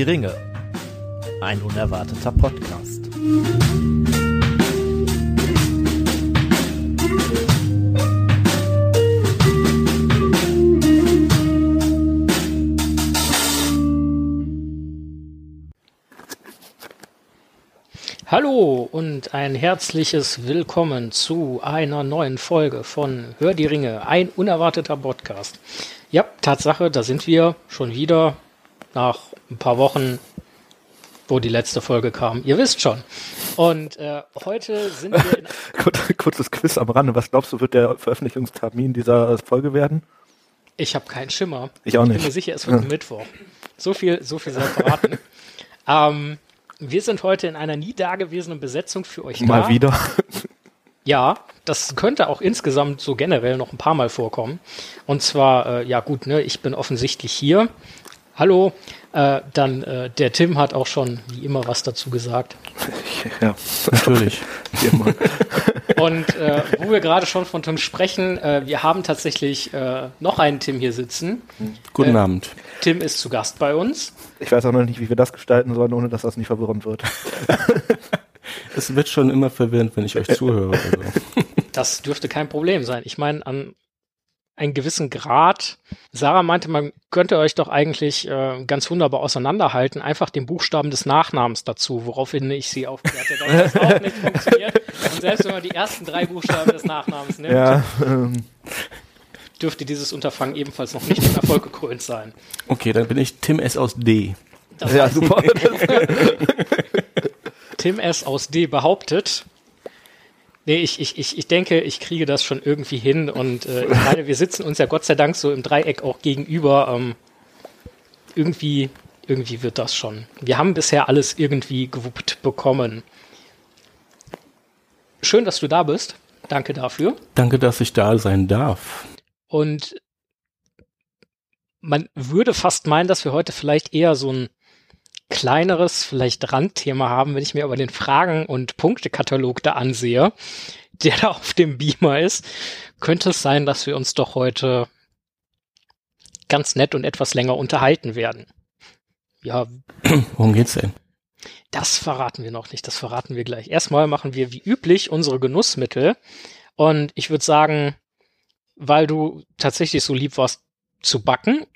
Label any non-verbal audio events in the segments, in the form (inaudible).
Die Ringe. Ein unerwarteter Podcast. Hallo und ein herzliches Willkommen zu einer neuen Folge von Hör die Ringe, ein unerwarteter Podcast. Ja, Tatsache, da sind wir schon wieder nach ein paar Wochen, wo die letzte Folge kam. Ihr wisst schon. Und äh, heute sind wir in (laughs) Kurzes Quiz am Rande. Was glaubst du, wird der Veröffentlichungstermin dieser Folge werden? Ich habe keinen Schimmer. Ich auch Ich nicht. bin mir sicher, es wird Mittwoch. So viel, so viel sei verraten. (laughs) ähm, wir sind heute in einer nie dagewesenen Besetzung für euch da. Mal wieder. Ja, das könnte auch insgesamt so generell noch ein paar Mal vorkommen. Und zwar, äh, ja gut, ne, ich bin offensichtlich hier. Hallo, äh, dann äh, der Tim hat auch schon wie immer was dazu gesagt. ja, Natürlich. wie (laughs) immer. Und äh, wo wir gerade schon von Tim sprechen, äh, wir haben tatsächlich äh, noch einen Tim hier sitzen. Guten Äh, Abend. Tim ist zu Gast bei uns. Ich weiß auch noch nicht, wie wir das gestalten sollen, ohne dass das nicht verwirrend wird. (laughs) Es wird schon immer verwirrend, wenn ich euch zuhöre. Also. Das dürfte kein Problem sein. Ich meine, an einen gewissen Grad. Sarah meinte, man könnte euch doch eigentlich äh, ganz wunderbar auseinanderhalten, einfach den Buchstaben des Nachnamens dazu, woraufhin ich sie aufklärte, dass das auch nicht funktioniert. Und selbst wenn man die ersten drei Buchstaben des Nachnamens nimmt, Ja, ähm, dürfte dieses Unterfangen ebenfalls noch nicht von Erfolg gekrönt sein. Okay, dann bin ich Tim S. aus D. Das ja super. (laughs) Tim S. aus D behauptet. Nee, ich, ich, ich, ich denke, ich kriege das schon irgendwie hin und äh, ich meine, wir sitzen uns ja Gott sei Dank so im Dreieck auch gegenüber. Ähm, irgendwie, irgendwie wird das schon. Wir haben bisher alles irgendwie gewuppt bekommen. Schön, dass du da bist. Danke dafür. Danke, dass ich da sein darf. Und man würde fast meinen, dass wir heute vielleicht eher so ein kleineres, vielleicht Randthema haben, wenn ich mir aber den Fragen- und Punktekatalog da ansehe, der da auf dem Beamer ist, könnte es sein, dass wir uns doch heute ganz nett und etwas länger unterhalten werden. Ja, (clears throat) Worum geht's denn? das verraten wir noch nicht, das verraten wir gleich. Erstmal machen wir wie üblich unsere Genussmittel. Und ich würde sagen, weil du tatsächlich so lieb warst zu backen,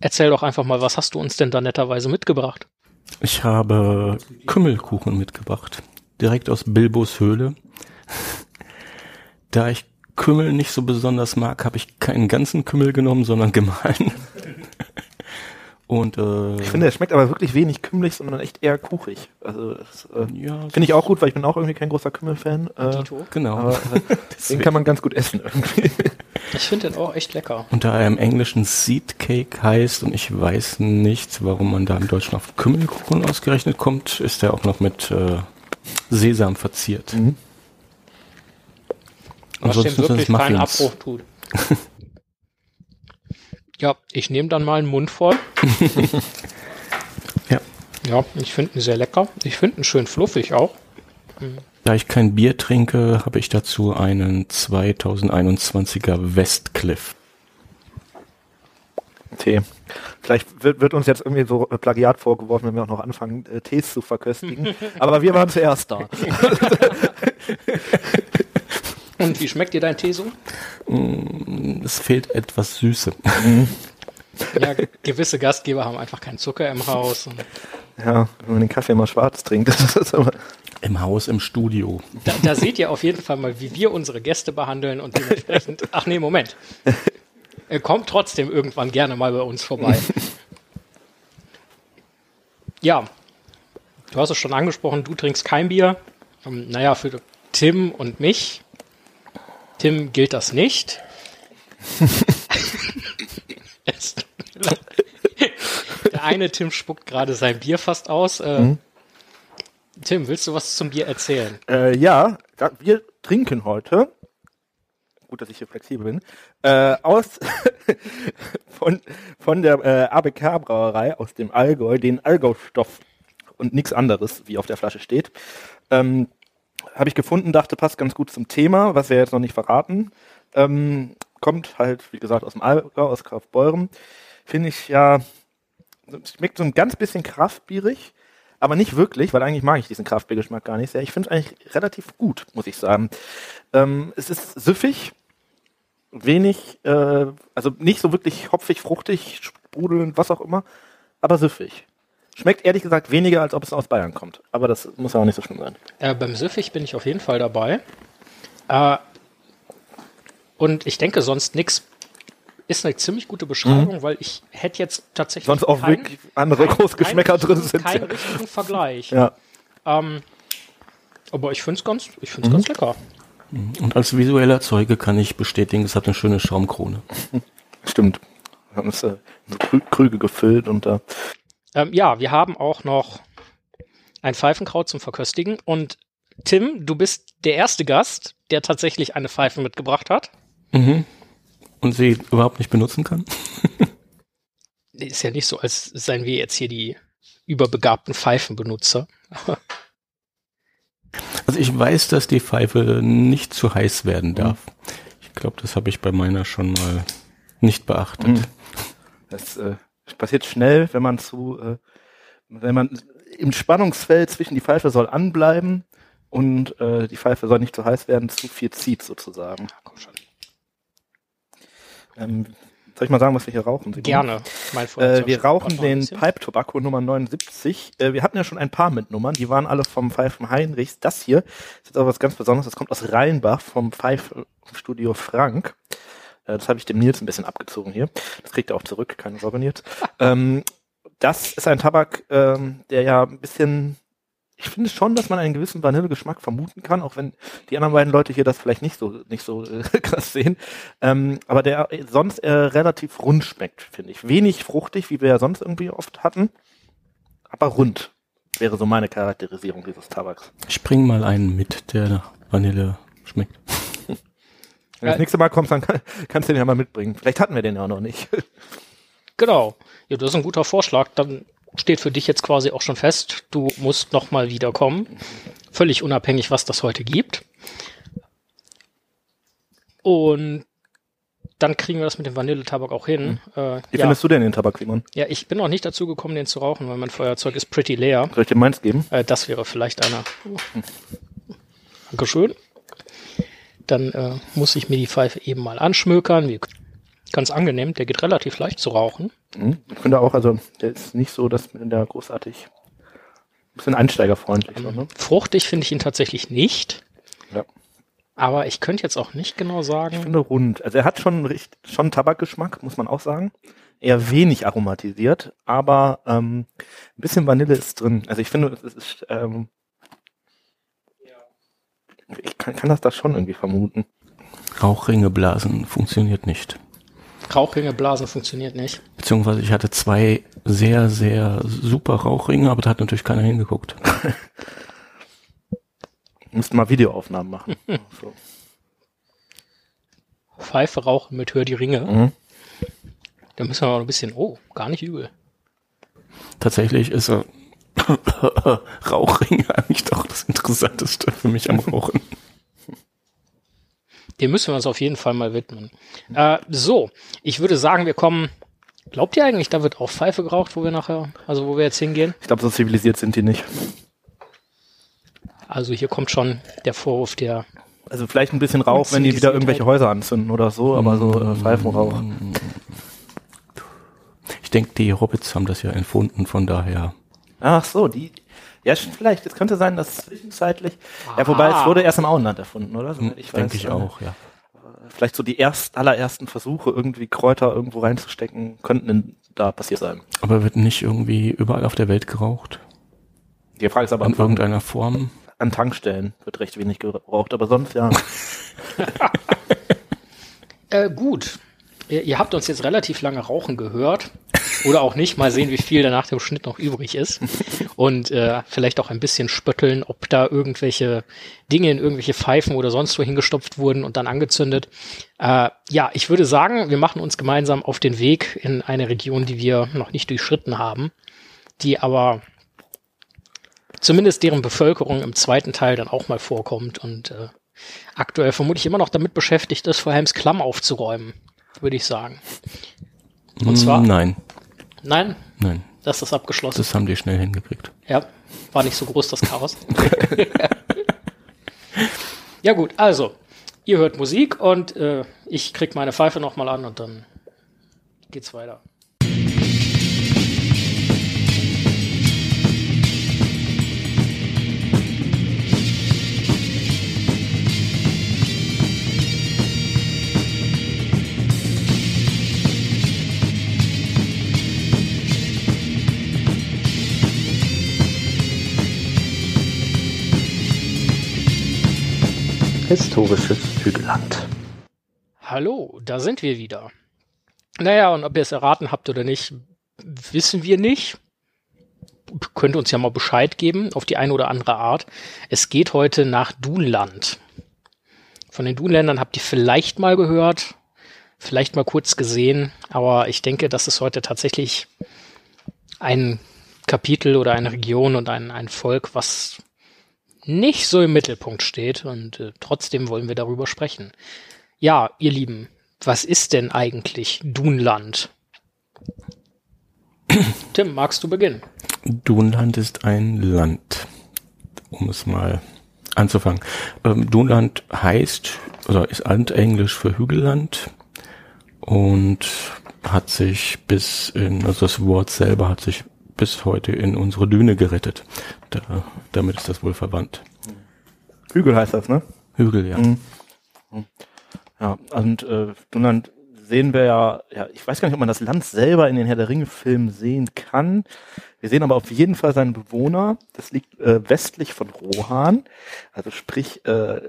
erzähl doch einfach mal, was hast du uns denn da netterweise mitgebracht? Ich habe Kümmelkuchen mitgebracht. Direkt aus Bilbos Höhle. Da ich Kümmel nicht so besonders mag, habe ich keinen ganzen Kümmel genommen, sondern (laughs) gemahlen. Und äh, Ich finde, es schmeckt aber wirklich wenig kümmelig, sondern echt eher kuchig. Also das äh, ja, finde ich auch gut, weil ich bin auch irgendwie kein großer Kümmel-Fan. Äh, Dito? genau. aber (laughs) äh, den kann man ganz gut essen irgendwie. (laughs) Ich finde den auch echt lecker. Und da er im Englischen Seed Cake heißt und ich weiß nicht, warum man da im Deutschen auf Kümmelkuchen ausgerechnet kommt, ist er auch noch mit äh, Sesam verziert. Mhm. Was dem wirklich es keinen. Abbruch tut. (laughs) ja, ich nehme dann mal einen Mund voll. (laughs) Ja. Ja, ich finde ihn sehr lecker. Ich finde ihn schön fluffig auch. Da ich kein Bier trinke, habe ich dazu einen 2021er Westcliff. Tee. Vielleicht wird, wird uns jetzt irgendwie so Plagiat vorgeworfen, wenn wir auch noch anfangen, äh, Tees zu verköstigen. (laughs) Aber wir waren zuerst da. (laughs) Und wie schmeckt dir dein Tee so? Mm, Es fehlt etwas Süße. Ja, gewisse Gastgeber haben einfach keinen Zucker im Haus. Und Ja, wenn man den Kaffee mal schwarz trinkt, (laughs) das ist aber. Im Haus, im Studio. da, da seht ihr auf jeden Fall mal, wie wir unsere Gäste behandeln und dementsprechend. (laughs) Ach nee, Moment. Er kommt trotzdem irgendwann gerne mal bei uns vorbei. Ja, du hast es schon angesprochen, du trinkst kein Bier. Ähm, naja, für Tim und mich. Tim gilt das nicht. (laughs) Der eine Tim spuckt gerade sein Bier fast aus. Äh, Tim, willst du was zum Bier erzählen? Äh, ja, wir trinken heute. Gut, dass ich hier flexibel bin. Äh, aus (laughs) von, von der äh, ABK Brauerei aus dem Allgäu, den Allgäu-Stoff und nichts anderes, wie auf der Flasche steht. Ähm, Habe ich gefunden, dachte, passt ganz gut zum Thema, was wir jetzt noch nicht verraten. Ähm, kommt halt, wie gesagt, aus dem Allgäu, aus Kaufbeuren. Finde ich ja schmeckt so ein ganz bisschen kraftbierig, aber nicht wirklich, weil eigentlich mag ich diesen Kraftbiergeschmack gar nicht sehr. Ich finde es eigentlich relativ gut, muss ich sagen. Ähm, es ist süffig, wenig, äh, also nicht so wirklich hopfig, fruchtig, sprudelnd, was auch immer, aber süffig. Schmeckt ehrlich gesagt weniger, als ob es aus Bayern kommt. Aber das muss ja auch nicht so schlimm sein. Äh, beim Süffig bin ich auf jeden Fall dabei. Äh, und ich denke sonst nichts ist eine ziemlich gute Beschreibung, weil ich hätte jetzt tatsächlich Sonst auch kein- wirklich andere Großgeschmäcker keinen drin richtigen- sind. Keinen richtigen Vergleich. Ja. Ähm, aber ich finde es ganz, ich find's ganz lecker. Und als visueller Zeuge kann ich bestätigen, es hat eine schöne Schaumkrone. (laughs) Stimmt. Wir haben es äh, in so Krü Krüge gefüllt und da. Ähm, ja, wir haben auch noch ein Pfeifenkraut zum Verköstigen. Und Tim, du bist der erste Gast, der tatsächlich eine Pfeife mitgebracht hat. Mhm. Und sie überhaupt nicht benutzen kann. (laughs) Ist ja nicht so, als seien wir jetzt hier die überbegabten Pfeifenbenutzer. (laughs) Also ich weiß, dass die Pfeife nicht zu heiß werden darf. Ich glaube, das habe ich bei meiner schon mal nicht beachtet. Mhm. Das äh, passiert schnell, wenn man zu, äh, wenn man im Spannungsfeld zwischen die Pfeife soll anbleiben und äh, die Pfeife soll nicht zu heiß werden, zu viel zieht sozusagen. Komm schon. Ähm, soll ich mal sagen, was wir hier rauchen? Simon? Gerne. Mein Äh, wir rauchen den. Pipe Tobacco Nummer 79. Äh, wir hatten ja schon ein paar mit Nummern, die waren alle vom Pfeifen Heinrichs. Das hier ist jetzt aber was ganz Besonderes, das kommt aus Rheinbach vom Pfeifstudio Frank. Äh, das habe ich dem Nils ein bisschen abgezogen hier. Das kriegt er auch zurück, keine Sorge Nils. ähm, das ist ein Tabak, ähm, der ja ein bisschen, ich finde schon, dass man einen gewissen Vanillegeschmack vermuten kann, auch wenn die anderen beiden Leute hier das vielleicht nicht so nicht so äh, (laughs) krass sehen. Ähm, aber der sonst äh, relativ rund schmeckt, finde ich. Wenig fruchtig, wie wir ja sonst irgendwie oft hatten, aber rund wäre so meine Charakterisierung dieses Tabaks. Ich bring mal einen mit, der nach Vanille schmeckt. Wenn du das nächste Mal kommst, dann kann, kannst du den ja mal mitbringen. Vielleicht hatten wir den ja noch nicht. (laughs) Genau. Ja, das ist ein guter Vorschlag. Dann steht für dich jetzt quasi auch schon fest, du musst noch mal wiederkommen. Völlig unabhängig, was das heute gibt. Und dann kriegen wir das mit dem Vanilletabak auch hin. Äh, Wie ja. findest du denn den Tabak, Simon? ja, ich bin noch nicht dazu gekommen, den zu rauchen, weil mein Feuerzeug ist pretty leer. Soll ich dir meins geben? Äh, das wäre vielleicht einer. Dankeschön. Dann äh, muss ich mir die Pfeife eben mal anschmökern. Wie, ganz angenehm, der geht relativ leicht zu rauchen. Mhm. Ich finde auch, also der ist nicht so, dass der großartig ein bisschen einsteigerfreundlich. so, ne? Fruchtig finde ich ihn tatsächlich nicht. Ja. Aber ich könnte jetzt auch nicht genau Ich sagen. finde rund. Also er hat schon schon Tabakgeschmack, muss man auch sagen. Eher wenig aromatisiert, aber ähm, ein bisschen Vanille ist drin. Also ich finde, es ist ähm, ich kann, kann das da schon irgendwie vermuten. Rauchringe blasen funktioniert nicht. Rauchringe blasen funktioniert nicht. Beziehungsweise ich hatte zwei sehr, sehr super Rauchringe, aber da hat natürlich keiner hingeguckt. (laughs) Müssten mal Videoaufnahmen machen. (laughs) so. Pfeife rauchen mit Hör die Ringe. Mhm. Da müssen wir mal ein bisschen, oh, gar nicht übel. Tatsächlich ist er (laughs) Rauchringe (laughs) eigentlich doch das Interessanteste für mich am Rauchen. Dem müssen wir uns auf jeden Fall mal widmen. Äh, so, ich würde sagen, wir kommen. Glaubt ihr eigentlich, da wird auch Pfeife geraucht, wo wir nachher, also wo wir jetzt hingehen? Ich glaube, so zivilisiert sind die nicht. Also hier kommt schon der Vorwurf der. Also vielleicht ein bisschen Rauch, wenn die wieder irgendwelche Häuser anzünden oder so, aber so äh, Pfeifenrauch. Ich denke, die Hobbits haben das ja empfunden, von daher. Ach so, die. Ja, schon vielleicht. Es könnte sein, dass zwischenzeitlich. Ja, wobei es Aha. wurde erst im Auenland erfunden, oder? Soweit Ich Denke weiß, ich äh, auch, ja. Vielleicht so die erst, allerersten Versuche, irgendwie Kräuter irgendwo reinzustecken, könnten da passiert sein. Aber wird nicht irgendwie überall auf der Welt geraucht? Die Frage ist aber, In an, irgendeiner Form? an Tankstellen wird recht wenig geraucht, aber sonst ja. (laughs) Äh, gut. Ihr, ihr habt uns jetzt relativ lange rauchen gehört. Oder auch nicht. Mal sehen, wie viel da nach dem Schnitt noch übrig ist. Und äh, vielleicht auch ein bisschen spötteln, ob da irgendwelche Dinge in irgendwelche Pfeifen oder sonst wo hingestopft wurden und dann angezündet. Äh, ja, ich würde sagen, wir machen uns gemeinsam auf den Weg in eine Region, die wir noch nicht durchschritten haben, die aber zumindest deren Bevölkerung im zweiten Teil dann auch mal vorkommt und äh, aktuell vermutlich immer noch damit beschäftigt ist, vor Helms Klamm aufzuräumen, würde ich sagen. Und zwar- Nein, Nein? nein. Das ist abgeschlossen. Das haben die schnell hingekriegt. Ja, war nicht so groß das Chaos. (laughs) ja gut, also, ihr hört Musik und äh, ich krieg meine Pfeife nochmal an und dann geht's weiter. Historisches Hügelland. Hallo, da sind wir wieder. Naja, und ob ihr es erraten habt oder nicht, wissen wir nicht. Könnt uns ja mal Bescheid geben, auf die eine oder andere Art. Es geht heute nach Dunland. Von den Dunländern habt ihr vielleicht mal gehört, vielleicht mal kurz gesehen, aber ich denke, das ist heute tatsächlich ein Kapitel oder eine Region und ein, ein Volk, was nicht so im Mittelpunkt steht und äh, trotzdem wollen wir darüber sprechen. Ja, ihr Lieben, was ist denn eigentlich Dunland? (clears throat) Tim, magst du beginnen? Dunland ist ein Land, um es mal anzufangen. Ähm, Dunland heißt, oder ist altenglisch für Hügelland und hat sich bis in, also das Wort selber hat sich bis heute in unsere Düne gerettet. Da, damit ist das wohl verwandt. Hügel heißt das, ne? Hügel, ja. Mhm. Ja, und äh, Dunland sehen wir ja, ja, ich weiß gar nicht, ob man das Land selber in den Herr der Ringe-Filmen sehen kann. Wir sehen aber auf jeden Fall seinen Bewohner. Das liegt äh, westlich von Rohan, also sprich äh,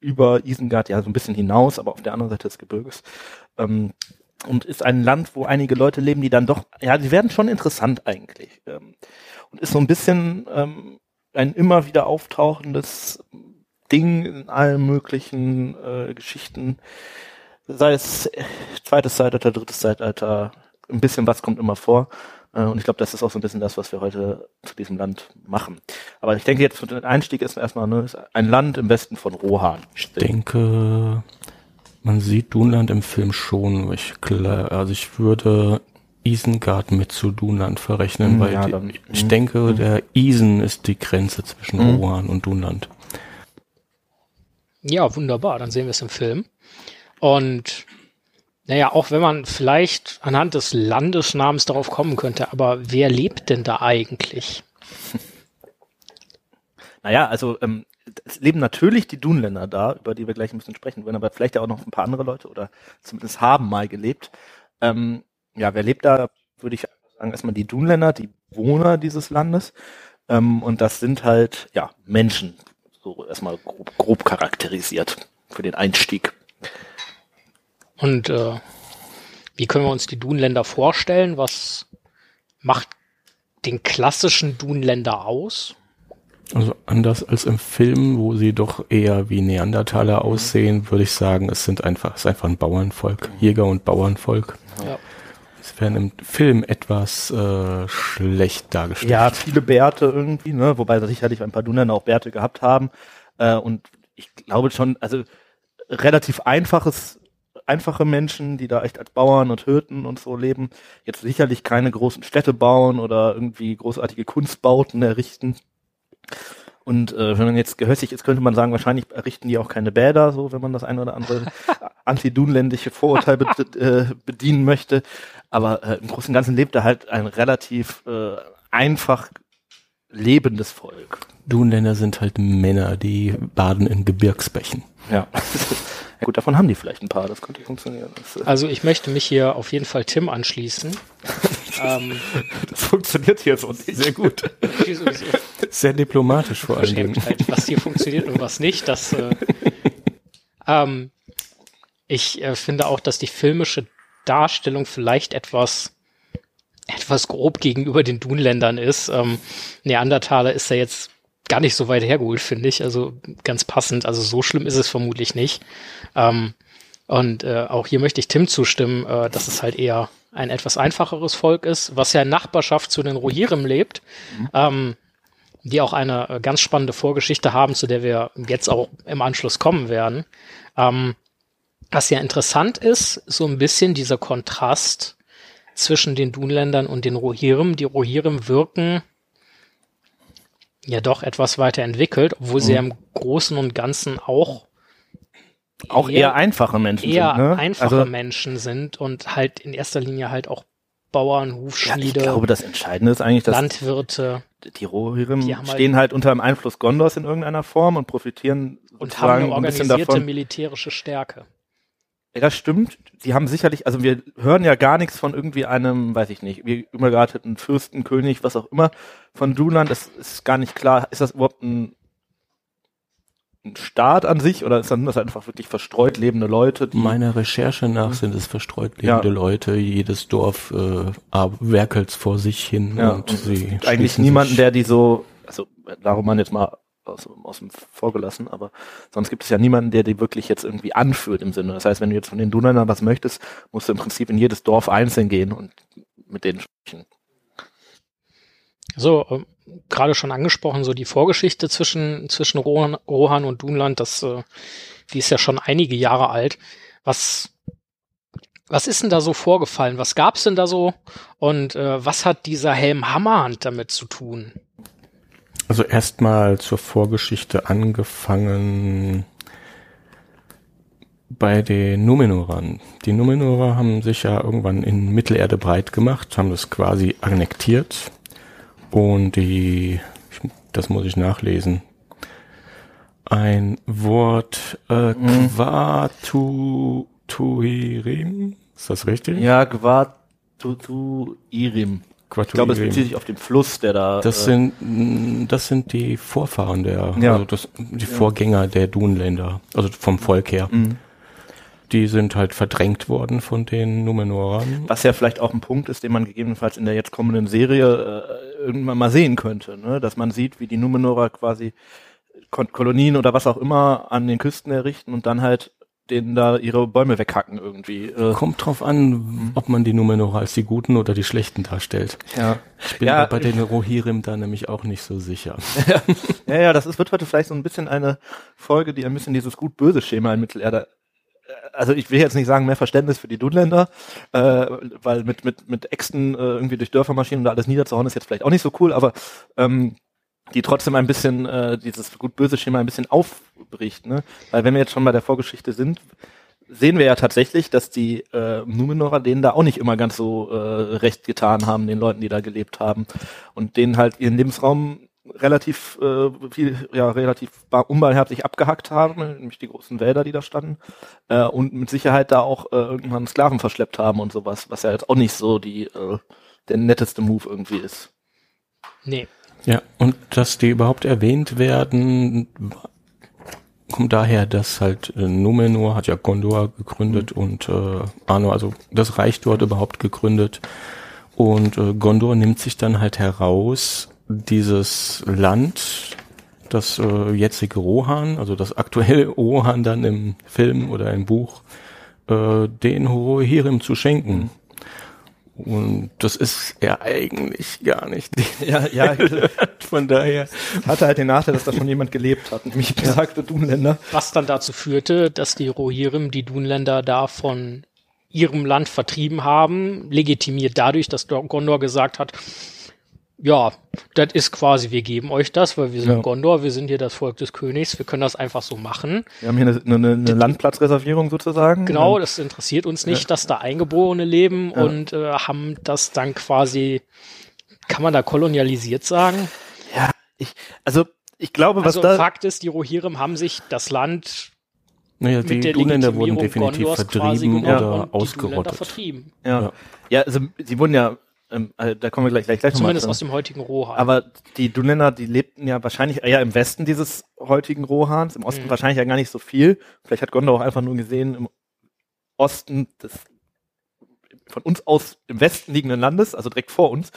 über Isengard, ja, so ein bisschen hinaus, aber auf der anderen Seite des Gebirges. Ähm, und ist ein Land, wo einige Leute leben, die dann doch, ja, die werden schon interessant eigentlich. Ähm, und ist so ein bisschen ähm, ein immer wieder auftauchendes Ding in allen möglichen äh, Geschichten, sei es zweites Zeitalter, drittes Zeitalter, ein bisschen was kommt immer vor. Äh, und ich glaube, das ist auch so ein bisschen das, was wir heute zu diesem Land machen. Aber ich denke jetzt, der Einstieg ist erstmal ne, ist ein Land im Westen von Rohan. Ich denke, man sieht Dunland im Film schon. Ich, also ich würde Isengard mit zu Dunland verrechnen, Hm, weil ja, die, dann- ich hm, denke, hm. der Isen ist die Grenze zwischen Hm. Rohan und Dunland. Ja, wunderbar, dann sehen wir es im Film. Und naja, auch wenn man vielleicht anhand des Landesnamens darauf kommen könnte, aber wer lebt denn da eigentlich? (laughs) Naja, also ähm, es leben natürlich die Dunländer da, über die wir gleich ein bisschen sprechen wollen, aber vielleicht ja auch noch ein paar andere Leute oder zumindest haben mal gelebt. Ähm, ja, wer lebt da, würde ich sagen, erstmal die Dunländer, die Bewohner dieses Landes. Ähm, und das sind halt, ja, Menschen, so erstmal grob, grob charakterisiert für den Einstieg. Und äh, wie können wir uns die Dunländer vorstellen? Was macht den klassischen Dunländer aus? Also anders als im Film, wo sie doch eher wie Neandertaler aussehen, würde ich sagen, es sind einfach, es ist einfach ein Bauernvolk, Jäger- und Bauernvolk. Ja. Werden im Film etwas äh, schlecht dargestellt. Ja, viele Bärte irgendwie, ne? wobei sicherlich ein paar Dunländer auch Bärte gehabt haben. Äh, und ich glaube schon, also relativ einfaches, einfache Menschen, die da echt als Bauern und Hirten und so leben, jetzt sicherlich keine großen Städte bauen oder irgendwie großartige Kunstbauten errichten. Und äh, wenn man jetzt gehössig ist, könnte man sagen, wahrscheinlich errichten die auch keine Bäder, so wenn man das ein oder andere (laughs) anti-dunländische Vorurteil be äh, bedienen möchte. Aber äh, im Großen und Ganzen lebt da halt ein relativ äh, einfach lebendes Volk. Dunländer sind halt Männer, die baden in Gebirgsbächen. Ja. (laughs) ja gut, davon haben die vielleicht ein paar, das könnte funktionieren. Das, äh, Also ich möchte mich hier auf jeden Fall Tim anschließen. (laughs) ähm, das funktioniert hier so nicht. Sehr gut. Sehr diplomatisch vor allen Dingen. Was hier funktioniert und was nicht. Das, äh, ähm, ich äh, finde auch, dass die filmische Darstellung vielleicht etwas etwas grob gegenüber den Dunländern ist. Ähm, Neandertaler ist ja jetzt gar nicht so weit hergeholt, finde ich. Also ganz passend. Also so schlimm ist es vermutlich nicht. Ähm, und äh, auch hier möchte ich Tim zustimmen, äh, dass es halt eher ein etwas einfacheres Volk ist, was ja in Nachbarschaft zu den Rohirrim lebt. Ähm, die auch eine äh, ganz spannende Vorgeschichte haben, zu der wir jetzt auch im Anschluss kommen werden. Ähm, was ja interessant ist, so ein bisschen dieser Kontrast zwischen den Dunländern und den Rohirrim. Die Rohirrim wirken ja doch etwas weiterentwickelt, obwohl sie ja im Großen und Ganzen auch Auch eher, einfache Menschen eher sind, ne? einfache also, Menschen sind und halt in erster Linie halt auch Bauern, ja, ich Hufschmiede, glaube, das Entscheidende ist eigentlich, dass Landwirte die Rohirrim Die halt- stehen halt unter dem Einfluss Gondors in irgendeiner Form und profitieren und haben eine sozusagen ein bisschen organisierte davon. militärische Stärke. Ja, das stimmt. Sie haben sicherlich, also wir hören ja gar nichts von irgendwie einem, weiß ich nicht, wie übergearteten Fürsten, König, was auch immer, von Dunland. Es ist gar nicht klar, ist das überhaupt ein, ein Staat an sich oder sind das einfach wirklich verstreut lebende Leute, Meiner Recherche nach sind es verstreut lebende Ja. Leute. Jedes Dorf äh, werkelt vor sich hin Ja, und, und sie gibt eigentlich niemanden, der die so, also darum man jetzt mal aus, aus dem vorgelassen, aber sonst gibt es ja niemanden, der die wirklich jetzt irgendwie anführt im Sinne. Das heißt, wenn du jetzt von den Dunlandern was möchtest, musst du im Prinzip in jedes Dorf einzeln gehen und mit denen sprechen. So, ähm, gerade schon angesprochen, so die Vorgeschichte zwischen, zwischen Rohan, Rohan und Dunland, das, äh, die ist ja schon einige Jahre alt. Was, was ist denn da so vorgefallen? Was gab's denn da so? Und äh, was hat dieser Helm Hammerhand damit zu tun? Also erstmal zur Vorgeschichte angefangen bei den Numenoran. Die Numenorer haben sich ja irgendwann in Mittelerde breit gemacht, haben das quasi annektiert und die, das muss ich nachlesen, ein Wort äh, Mhm. Quatutuirim, ist das richtig? Ja, Gwatutu Irim. Ich glaube, es bezieht sich auf den Fluss, der da. Das äh, sind mh, das sind die Vorfahren der, Ja. also das, die Vorgänger der Dunländer, also vom Volk her. Mhm. Die sind halt verdrängt worden von den Numenorern. was ja vielleicht auch ein Punkt ist, den man gegebenenfalls in der jetzt kommenden Serie äh, irgendwann mal sehen könnte, ne? dass man sieht, wie die Numenorer quasi Kolonien oder was auch immer an den Küsten errichten und dann halt denen da ihre Bäume weghacken irgendwie. Äh, Kommt drauf an, ob man die Numenorer als die Guten oder die Schlechten darstellt. ja. Ich bin Ja, bei den Rohirrim da nämlich auch nicht so sicher. (laughs) ja, ja, das ist, wird heute vielleicht so ein bisschen eine Folge, die ein bisschen dieses gut-böse Schema in Mittelerde äh, also ich will jetzt nicht sagen mehr Verständnis für die Dunländer, äh, weil mit mit mit Äxten äh, irgendwie durch Dörfer marschieren und da alles niederzuhauen ist jetzt vielleicht auch nicht so cool, aber ähm, die trotzdem ein bisschen äh, dieses gut-böse Schema ein bisschen aufbricht, ne? Weil wenn wir jetzt schon bei der Vorgeschichte sind, sehen wir ja tatsächlich, dass die äh, Numenorer denen da auch nicht immer ganz so äh, recht getan haben, den Leuten, die da gelebt haben und denen halt ihren Lebensraum relativ äh, viel, ja, relativ bar- unbarmherzig abgehackt haben, nämlich die großen Wälder, die da standen, äh, und mit Sicherheit da auch äh, irgendwann Sklaven verschleppt haben und sowas, was ja jetzt auch nicht so die äh, der netteste Move irgendwie ist. Nee. Ja, und dass die überhaupt erwähnt werden, kommt daher, dass halt äh, Numenor hat ja Gondor gegründet und äh, Arno, also das Reich dort überhaupt gegründet. Und äh, Gondor nimmt sich dann halt heraus, dieses Land, das äh, jetzige Rohan, also das aktuelle (laughs) Rohan dann im Film oder im Buch, äh, den Rohirrim zu schenken. Und das ist ja eigentlich gar nicht (laughs) Ja, ja, von daher. hatte halt den Nachteil, dass da schon jemand gelebt hat, nämlich besagte Dunländer. Was dann dazu führte, dass die Rohirrim die Dunländer da von ihrem Land vertrieben haben, legitimiert dadurch, dass Dor- Gondor gesagt hat, ja, das ist quasi, wir geben euch das, weil wir sind Ja. Gondor, wir sind hier das Volk des Königs, wir können das einfach so machen. Wir haben hier eine, eine, eine Landplatzreservierung sozusagen. Genau, das interessiert uns nicht, dass da Eingeborene leben Ja. und äh, haben das dann quasi, kann man da kolonialisiert sagen? Ja, ich, also ich glaube, was Also da, Fakt ist, die Rohirrim haben sich das Land Naja, mit die der Dunländer wurden definitiv Gondors vertrieben oder und ausgerottet. vertrieben. ja, ja. ja, also sie wurden ja, ähm, äh, da kommen wir gleich, gleich, gleich nochmal Zumindest zu. aus dem heutigen Rohan. Aber die Dunländer, die lebten ja wahrscheinlich eher im Westen dieses heutigen Rohans, im Osten Mhm. wahrscheinlich ja gar nicht so viel. Vielleicht hat Gondor auch einfach nur gesehen, im Osten des von uns aus im Westen liegenden Landes, also direkt vor uns,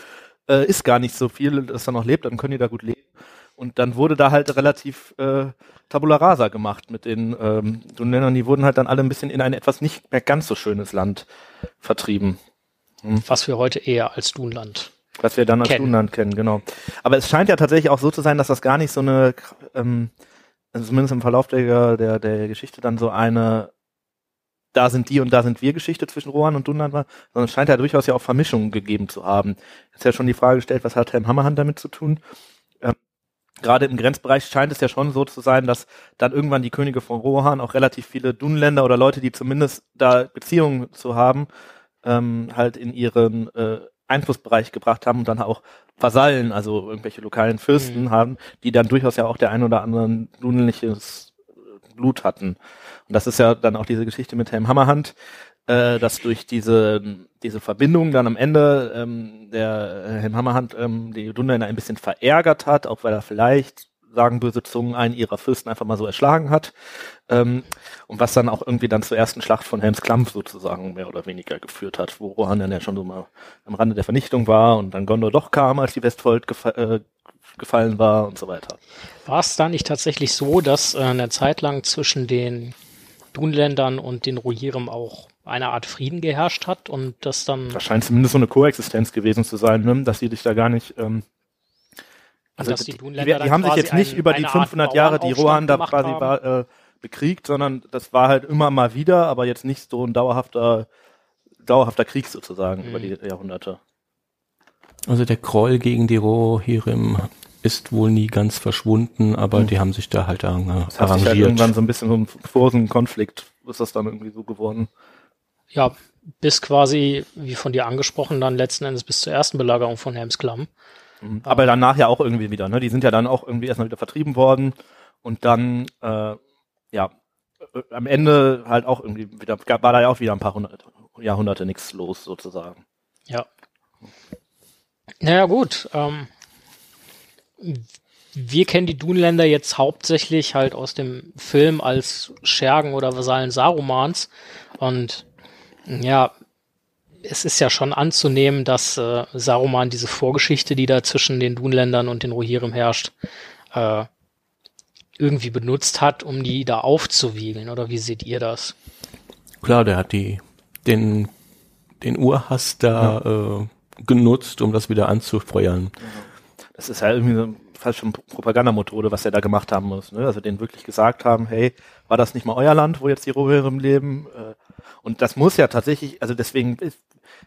äh, ist gar nicht so viel, das da noch lebt, dann können die da gut leben. Und dann wurde da halt relativ äh, Tabula Rasa gemacht mit den ähm, Dunländern, die wurden halt dann alle ein bisschen in ein etwas nicht mehr ganz so schönes Land vertrieben. Was wir heute eher als Dunland. Was wir dann als Kennen. Dunland kennen, genau. Aber es scheint ja tatsächlich auch so zu sein, dass das gar nicht so eine, ähm, also zumindest im Verlauf der, der, der Geschichte dann so eine da sind die und da sind wir Geschichte zwischen Rohan und Dunland war, sondern es scheint ja durchaus ja auch Vermischungen gegeben zu haben. Jetzt ja schon die Frage gestellt, was hat Helm Hammerhand damit zu tun? Ähm, Gerade im Grenzbereich scheint es ja schon so zu sein, dass dann irgendwann die Könige von Rohan auch relativ viele Dunländer oder Leute, die zumindest da Beziehungen zu haben, ähm, halt in ihren äh, Einflussbereich gebracht haben und dann auch Vasallen, also irgendwelche lokalen Fürsten mhm. haben, die dann durchaus ja auch der ein oder anderen dunliches Blut hatten. Und das ist ja dann auch diese Geschichte mit Helm Hammerhand, äh, dass durch diese, diese Verbindung dann am Ende ähm, der Helm Hammerhand ähm, die Dunländer ein bisschen verärgert hat, auch weil er vielleicht sagen böse Zungen, einen ihrer Fürsten einfach mal so erschlagen hat. Ähm, und was dann auch irgendwie dann zur ersten Schlacht von Helms Klampf sozusagen mehr oder weniger geführt hat, wo Rohan dann ja schon so mal am Rande der Vernichtung war und dann Gondor doch kam, als die Westfold gefa äh, gefallen war und so weiter. War es da nicht tatsächlich so, dass äh, eine Zeit lang zwischen den Dunländern und den Rohirrim auch eine Art Frieden geherrscht hat und das dann. Das scheint zumindest so eine Koexistenz gewesen zu sein, ne? dass sie dich da gar nicht ähm, also die, die, die, die haben sich jetzt nicht ein, über die 500 Jahre, die Rohan da quasi war, äh, bekriegt, sondern das war halt immer mal wieder, aber jetzt nicht so ein dauerhafter, dauerhafter Krieg sozusagen mhm. über die Jahrhunderte. Also der Kroll gegen die Rohirrim ist wohl nie ganz verschwunden, aber mhm. die haben sich da halt arrangiert. Das hat sich halt irgendwann so ein bisschen so ein großen Konflikt ist das dann irgendwie so geworden. Ja, bis quasi, wie von dir angesprochen, dann letzten Endes bis zur ersten Belagerung von Helmsklamm. Mhm. Aber danach ja auch irgendwie wieder, ne? Die sind ja dann auch irgendwie erstmal wieder vertrieben worden und dann, äh, ja, äh, am Ende halt auch irgendwie wieder, war da ja auch wieder ein paar hundert, Jahrhunderte nichts los sozusagen. Ja. Naja, gut. Ähm, wir kennen die Dunländer jetzt hauptsächlich halt aus dem Film als Schergen oder Vasallen Sarumans und ja, es ist ja schon anzunehmen, dass äh, Saruman diese Vorgeschichte, die da zwischen den Dunländern und den Rohirrim herrscht, äh, irgendwie benutzt hat, um die da aufzuwiegeln. Oder wie seht ihr das? Klar, der hat die den den Urhass da ja. äh, genutzt, um das wieder anzufeuern. Das ist ja irgendwie so fast schon Propagandamethode, was er da gemacht haben muss. Ne? Also denen wirklich gesagt haben, hey, war das nicht mal euer Land, wo jetzt die Rohirrim leben? Äh, und das muss ja tatsächlich, also deswegen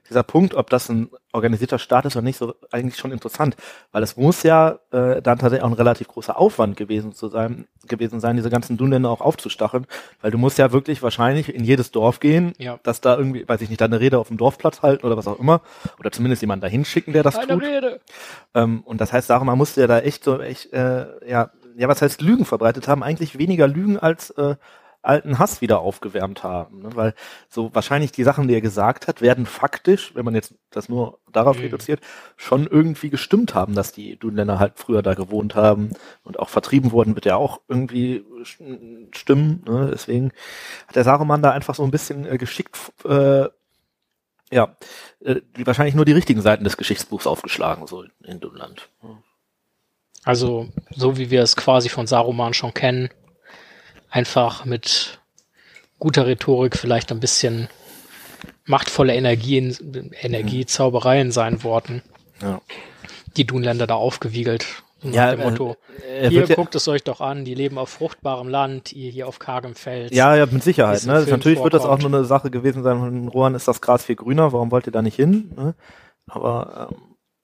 dieser Punkt, ob das ein organisierter Staat ist oder nicht, so eigentlich schon interessant, weil es muss ja äh, dann tatsächlich auch ein relativ großer Aufwand gewesen zu sein, gewesen sein, diese ganzen Dunländer auch aufzustacheln, weil du musst ja wirklich wahrscheinlich in jedes Dorf gehen, ja. dass da irgendwie, weiß ich nicht, da eine Rede auf dem Dorfplatz halten oder was auch immer, oder zumindest jemanden dahin schicken, der das Eine tut. Rede. Ähm, und das heißt, darum, man musste ja da echt so echt, äh, ja, ja, was heißt Lügen verbreitet haben, eigentlich weniger Lügen als äh, alten Hass wieder aufgewärmt haben. Ne? Weil so wahrscheinlich die Sachen, die er gesagt hat, werden faktisch, wenn man jetzt das nur darauf mhm. reduziert, schon irgendwie gestimmt haben, dass die Dunländer halt früher da gewohnt haben und auch vertrieben wurden, wird ja auch irgendwie stimmen. Ne? Deswegen hat der Saruman da einfach so ein bisschen äh, geschickt äh, ja, äh, wahrscheinlich nur die richtigen Seiten des Geschichtsbuchs aufgeschlagen, so in Dunland. Also, so wie wir es quasi von Saruman schon kennen, einfach mit guter Rhetorik vielleicht ein bisschen machtvolle Energie, in, Energie, Zauberei in seinen Worten. Ja. Die Dunländer da aufgewiegelt. Ja, dem Motto, äh, hier guckt ja, es euch doch an, die leben auf fruchtbarem Land, ihr hier auf kargem Feld. Ja, ja, mit Sicherheit. Ne? Natürlich vorkommt. wird das auch nur eine Sache gewesen sein, von Rohan ist das Gras viel grüner, warum wollt ihr da nicht hin? Ne? Aber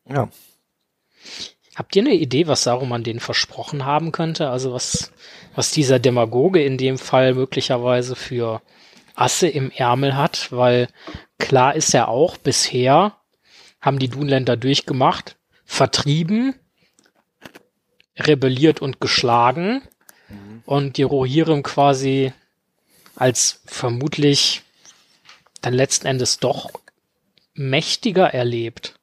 ähm, ja. Habt ihr eine Idee, was Saruman denen versprochen haben könnte? Also was, was dieser Demagoge in dem Fall möglicherweise für Asse im Ärmel hat, weil klar ist ja auch, bisher haben die Dunländer durchgemacht, vertrieben, rebelliert und geschlagen mhm. und die Rohirrim quasi als vermutlich dann letzten Endes doch mächtiger erlebt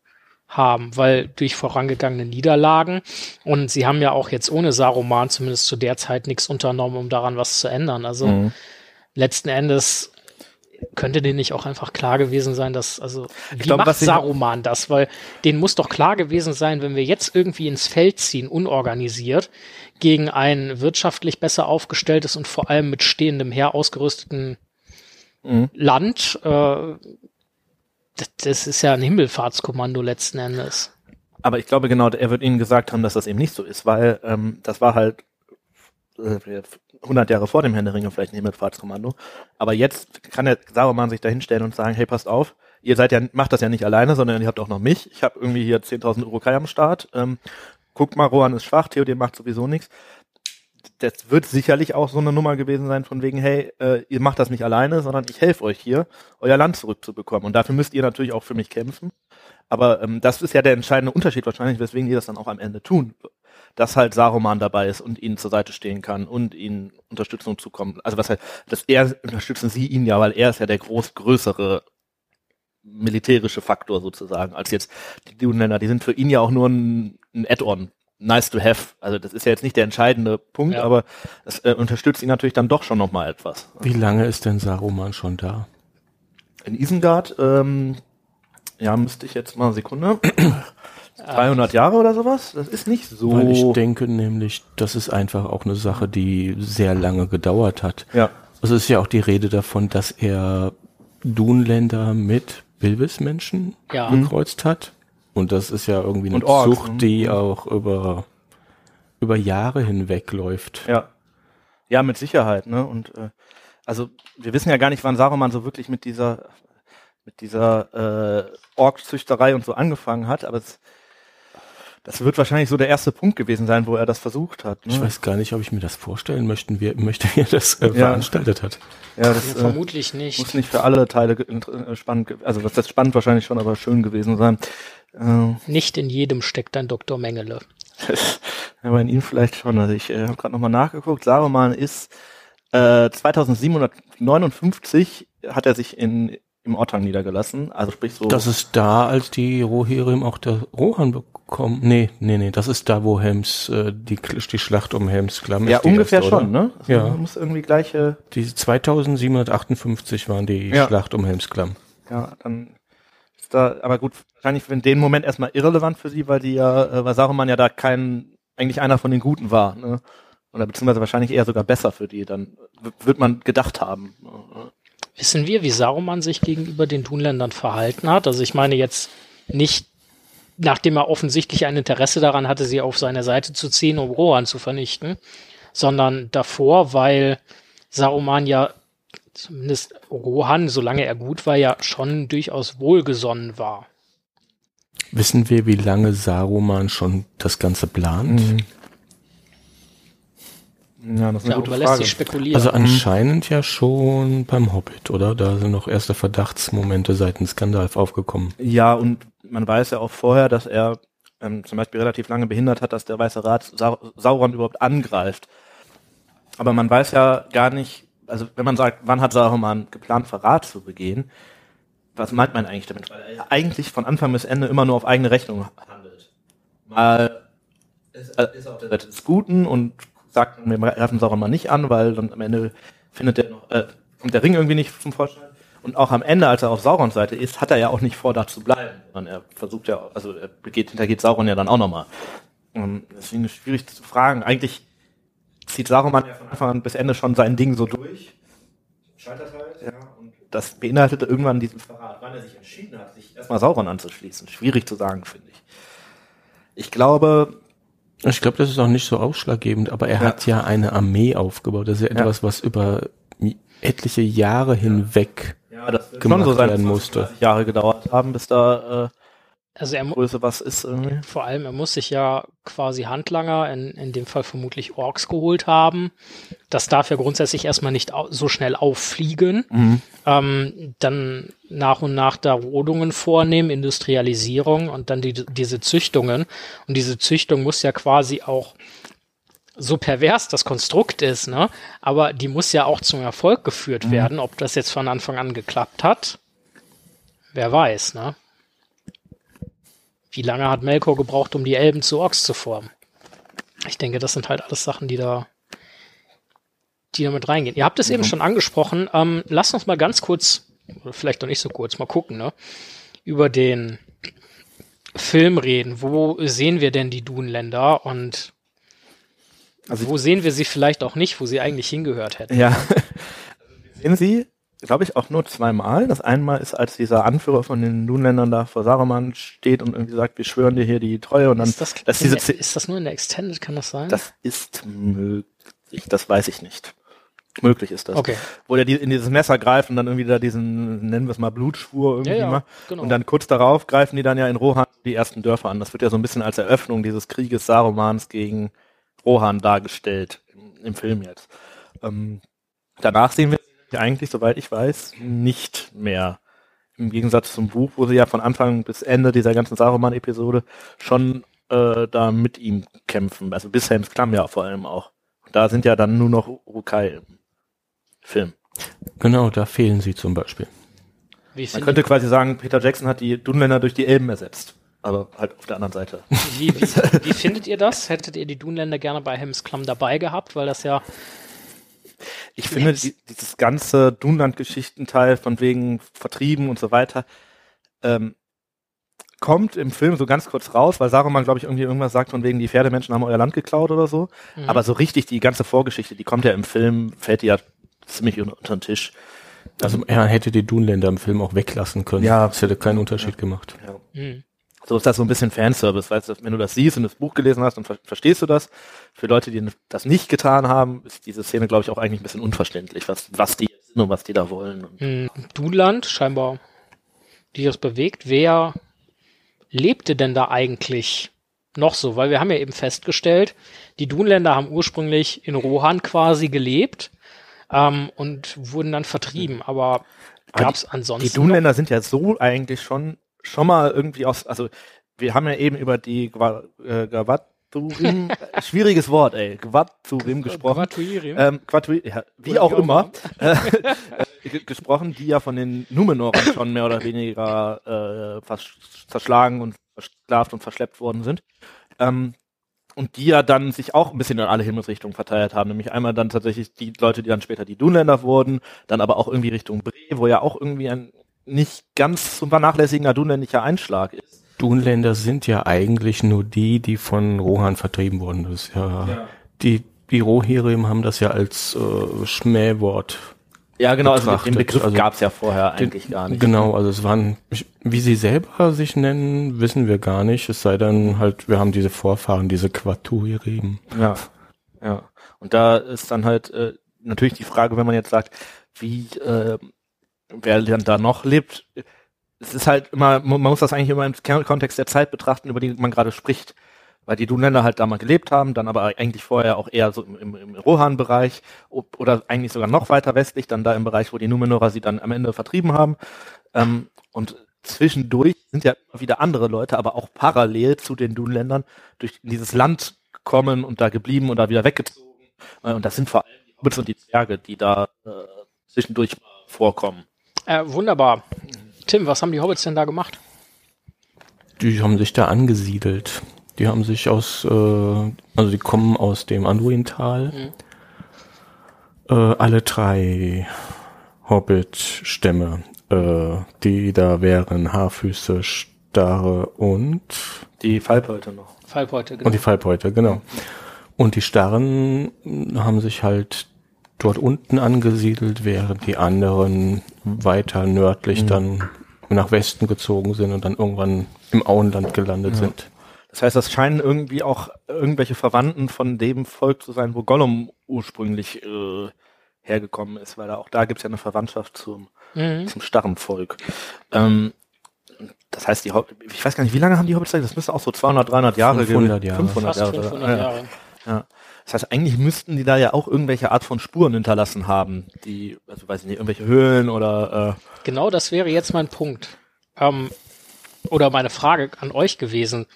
haben, weil durch vorangegangene Niederlagen und sie haben ja auch jetzt ohne Saruman zumindest zu der Zeit nichts unternommen, um daran was zu ändern. Also mhm. letzten Endes könnte denen nicht auch einfach klar gewesen sein, dass, also, wie glaub, macht Saruman das? Weil denen muss doch klar gewesen sein, wenn wir jetzt irgendwie ins Feld ziehen, unorganisiert, gegen ein wirtschaftlich besser aufgestelltes und vor allem mit stehendem Heer ausgerüsteten mhm. Land, äh, das, das ist ja ein Himmelfahrtskommando letzten Endes. Aber ich glaube genau, er wird ihnen gesagt haben, dass das eben nicht so ist, weil ähm, das war halt äh, 100 Jahre vor dem Herrn der Ringe vielleicht ein Himmelfahrtskommando. Aber jetzt kann der Saruman sich da hinstellen und sagen, hey, passt auf, ihr seid ja, macht das ja nicht alleine, sondern ihr habt auch noch mich. Ich habe irgendwie hier 10.000 Urukai am Start. Ähm, guckt mal, Rohan ist schwach, Theoden macht sowieso nichts. Das wird sicherlich auch so eine Nummer gewesen sein von wegen, hey, äh, ihr macht das nicht alleine, sondern ich helfe euch hier, euer Land zurückzubekommen. Und dafür müsst ihr natürlich auch für mich kämpfen. Aber ähm, das ist ja der entscheidende Unterschied wahrscheinlich, weswegen die das dann auch am Ende tun. Dass halt Saruman dabei ist und ihnen zur Seite stehen kann und ihnen Unterstützung zukommt. Also was halt, dass er unterstützen sie ihn ja, weil er ist ja der groß größere militärische Faktor sozusagen, als jetzt die Dunenländer. Die sind für ihn ja auch nur ein, ein Add-on. Nice to have. Also das ist ja jetzt nicht der entscheidende Punkt, Ja. aber es äh, unterstützt ihn natürlich dann doch schon nochmal etwas. Wie lange ist denn Saruman schon da? In Isengard, ähm, ja, müsste ich jetzt mal eine Sekunde. (clears throat) 200 Jahre oder sowas? Das ist nicht so. Weil ich denke nämlich, das ist einfach auch eine Sache, die sehr lange gedauert hat. ja. Also es ist ja auch die Rede davon, dass er Dunländer mit Bilbismenschen Ja. gekreuzt hat. Und das ist ja irgendwie eine Orks, Zucht, ne? die auch über, über Jahre hinweg läuft. Ja. Ja, mit Sicherheit, ne? Und äh, also wir wissen ja gar nicht, wann Saruman so wirklich mit dieser mit dieser äh, Ork-Züchterei und so angefangen hat, aber es, das wird wahrscheinlich so der erste Punkt gewesen sein, wo er das versucht hat. Ne? Ich weiß gar nicht, ob ich mir das vorstellen möchten, wie, möchte, wie er das äh, veranstaltet hat. ja, das Ja, äh, vermutlich nicht. muss nicht für alle Teile äh, spannend, also was das spannend wahrscheinlich schon, aber schön gewesen sein. Äh, Nicht in jedem steckt ein Dr. Mengele. (laughs) Aber in ihm vielleicht schon. Also ich äh, habe gerade nochmal nachgeguckt. Saruman ist äh, 2759 hat er sich in im Ortang niedergelassen. Also sprich so. Das ist da, als die Rohirrim auch der Rohan bekommen. Nee, nee, nee, das ist da, wo Helms, äh, die, die Schlacht um Helms Klamm ja ungefähr oder? schon, ne? Also Ja. Muss irgendwie gleiche. Die 2758 waren die Ja. Schlacht um Helms Klamm. Ja, dann ist da. Aber gut, wahrscheinlich in dem Moment erstmal irrelevant für sie, weil die ja, äh, weil Saruman ja da kein eigentlich einer von den Guten war. Ne? Oder beziehungsweise wahrscheinlich eher sogar besser für die. Dann wird man gedacht haben. ne? Wissen wir, wie Saruman sich gegenüber den Dunländern verhalten hat? Also ich meine jetzt nicht, nachdem er offensichtlich ein Interesse daran hatte, sie auf seine Seite zu ziehen, um Rohan zu vernichten, sondern davor, weil Saruman ja zumindest Rohan, solange er gut war, ja schon durchaus wohlgesonnen war. Wissen wir, wie lange Saruman schon das Ganze plant? Mhm. Ja, das ist eine Darüber gute lässt Frage. sich spekulieren. Also anscheinend ja schon beim Hobbit, oder? Da sind noch erste Verdachtsmomente seitens Gandalf aufgekommen. Ja, und man weiß ja auch vorher, dass er ähm, zum Beispiel relativ lange behindert hat, dass der Weiße Rat Sau Sauron überhaupt angreift. Aber man weiß ja gar nicht, also wenn man sagt, wann hat Saruman geplant, Verrat zu begehen, was meint man eigentlich damit? Weil er eigentlich von Anfang bis Ende immer nur auf eigene Rechnung handelt. Mal ist, er- ist auf der Seite des Guten und sagt, wir greifen Sauron nicht an, weil dann am Ende findet er noch, äh, kommt der Ring irgendwie nicht zum Vorschein. Und auch am Ende, als er auf Saurons Seite ist, hat er ja auch nicht vor, da zu bleiben. Sondern er versucht ja, also er begeht, hintergeht Sauron ja dann auch nochmal. Ähm, Deswegen ist es schwierig zu fragen. Eigentlich zieht Saruman ja von Anfang an bis Ende schon sein Ding so durch. Scheitert halt, ja. Und das beinhaltete irgendwann diesen Verrat, wann er sich entschieden hat, sich erstmal Sauron anzuschließen. Schwierig zu sagen, finde ich. Ich glaube, Ich glaube, das ist auch nicht so ausschlaggebend, aber er Ja. hat ja eine Armee aufgebaut. Das ist ja etwas, was über etliche Jahre hinweg ja, das gemacht schon so seine werden 20, musste. 30 Jahre gedauert haben, bis da also er Größe was ist irgendwie. vor allem, er muss sich ja quasi Handlanger, in, in dem Fall vermutlich Orks geholt haben. Das darf ja grundsätzlich erstmal nicht so schnell auffliegen. Mhm. ähm, dann nach und nach da Rodungen vornehmen, Industrialisierung und dann die, diese Züchtungen. Und diese Züchtung muss ja quasi auch so pervers das Konstrukt ist, ne? Aber die muss ja auch zum Erfolg geführt werden. Ob das jetzt von Anfang an geklappt hat, wer weiß, ne? Wie lange hat Melkor gebraucht, um die Elben zu Orks zu formen? Ich denke, das sind halt alles Sachen, die da die da mit reingehen. Ihr habt es eben schon angesprochen. Ähm, lasst uns mal ganz kurz, oder vielleicht noch nicht so kurz, mal gucken, ne? Über den Film reden. Wo sehen wir denn die Dunländer und Also wo sehen wir sie vielleicht auch nicht, wo sie eigentlich hingehört hätten? Ja. (laughs) Wir sehen sie, glaube ich, auch nur zweimal. Das einmal ist, als dieser Anführer von den Dunländern da vor Saruman steht und irgendwie sagt, wir schwören dir hier die Treue und dann Ist das, dass diese der, ist das nur in der Extended, kann das sein? das ist möglich. Ich, das weiß ich nicht. Möglich ist das. Okay. Wo der die, in dieses Messer greift und dann irgendwie da diesen, nennen wir es mal Blutschwur irgendwie Ja, ja, mal. genau. Und dann kurz darauf greifen die dann ja in Rohan die ersten Dörfer an. Das wird ja so ein bisschen als Eröffnung dieses Krieges Sarumans gegen Rohan dargestellt im, im Film jetzt. Ähm, danach sehen wir eigentlich, soweit ich weiß, nicht mehr. Im Gegensatz zum Buch, wo sie ja von Anfang bis Ende dieser ganzen Saruman-Episode schon äh, da mit ihm kämpfen. Also bis Helms Klamm ja vor allem auch. Und da sind ja dann nur noch Urukai im Film. Genau, da fehlen sie zum Beispiel. Wie, Man könnte quasi sagen, Peter Jackson hat die Dunländer durch die Elben ersetzt. Aber halt auf der anderen Seite. wie, wie, wie findet ihr das? Hättet ihr die Dunländer gerne bei Hemsklamm dabei gehabt? Weil das ja, Ich finde die, dieses ganze Dunland-Geschichtenteil von wegen Vertrieben und so weiter ähm, kommt im Film so ganz kurz raus, weil Saruman, glaube ich, irgendwie irgendwas sagt von wegen die Pferdemenschen haben euer Land geklaut oder so. Mhm. Aber so richtig die ganze Vorgeschichte, die kommt ja im Film, fällt die ja ziemlich unter, unter den Tisch. Also er hätte die Dunländer im Film auch weglassen können. Ja. Das hätte keinen Unterschied gemacht. Ja. Mhm. So ist das so ein bisschen Fanservice, weißt du, wenn du das siehst und das Buch gelesen hast, dann ver verstehst du das. Für Leute, die das nicht getan haben, ist diese Szene, glaube ich, auch eigentlich ein bisschen unverständlich, was, was die jetzt sind und was die da wollen. Mhm. Dunland, scheinbar, die das bewegt. Wer lebte denn da eigentlich noch so? Weil wir haben ja eben festgestellt, die Dunländer haben ursprünglich in Rohan quasi gelebt ähm, und wurden dann vertrieben. Aber Aber gab es ansonsten Die Dunländer sind ja so eigentlich schon, schon mal irgendwie aus, also wir haben ja eben über die Gwa- äh, Gwaturim, (laughs) schwieriges Wort, ey, Gwaturim noch gesprochen. Ähm, Quatui, ja, wie Oder auch auch immer, (laughs) äh, äh, gesprochen, die ja von den Numenorern schon mehr oder weniger äh, zerschlagen und versklavt und verschleppt worden sind. Ähm, und die ja dann sich auch ein bisschen in alle Himmelsrichtungen verteilt haben. Nämlich einmal dann tatsächlich die Leute, die dann später die Dunländer wurden, dann aber auch irgendwie Richtung Bre, wo ja auch irgendwie ein nicht ganz zu vernachlässigender dunländischer Einschlag ist. Dunländer sind ja eigentlich nur die, die von Rohan vertrieben wurden. Das ist ja, die, die Rohirrim haben das ja als äh, Schmähwort. Ja, genau, also den Betrachtet, Begriff also gab es ja vorher Den- eigentlich gar nicht. Genau, also es waren, wie sie selber sich nennen, wissen wir gar nicht. Es sei dann halt, wir haben diese Vorfahren, diese Quatuirim. Ja, ja. Und da ist dann halt äh, natürlich die Frage, wenn man jetzt sagt, wie äh, wer dann da noch lebt. Es ist halt immer, man muss das eigentlich immer im Kontext der Zeit betrachten, über die man gerade spricht. Weil die Dunländer halt da mal gelebt haben, dann aber eigentlich vorher auch eher so im, im, Rohan-Bereich oder eigentlich sogar noch weiter westlich, dann da im Bereich, wo die Numenorer sie dann am Ende vertrieben haben. Ähm, und zwischendurch sind ja wieder andere Leute, aber auch parallel zu den Dunländern durch dieses Land gekommen und da geblieben oder wieder weggezogen. Äh, Und das sind vor allem die Hobbits und die Zwerge, die da äh, zwischendurch vorkommen. Äh, wunderbar. Tim, was haben die Hobbits denn da gemacht? Die haben sich da angesiedelt. Die haben sich aus, äh, also die kommen aus dem Anduintal. Äh, alle drei Hobbit-Stämme, äh, die da wären Haarfüße, Starre und Die Fallbeute noch. Fallbeute, genau. Und die Fallbeute, genau. Und die Starren haben sich halt dort unten angesiedelt, während die anderen weiter nördlich dann nach Westen gezogen sind und dann irgendwann im Auenland gelandet sind. Das heißt, das scheinen irgendwie auch irgendwelche Verwandten von dem Volk zu sein, wo Gollum ursprünglich äh, hergekommen ist, weil da auch da gibt es ja eine Verwandtschaft zum, Mhm. zum starren Volk. Ähm, das heißt, die Hob ich weiß gar nicht, wie lange haben die Hobbits? Das müsste auch so 200, 300 Jahre 500 gewesen- Jahre. 500 Fast Jahre. 500 Ah, ja. Jahre. Ja. Das heißt, eigentlich müssten die da ja auch irgendwelche Art von Spuren hinterlassen haben, die, also weiß ich nicht, irgendwelche Höhlen oder äh, Genau das wäre jetzt mein Punkt. Ähm, oder meine Frage an euch gewesen.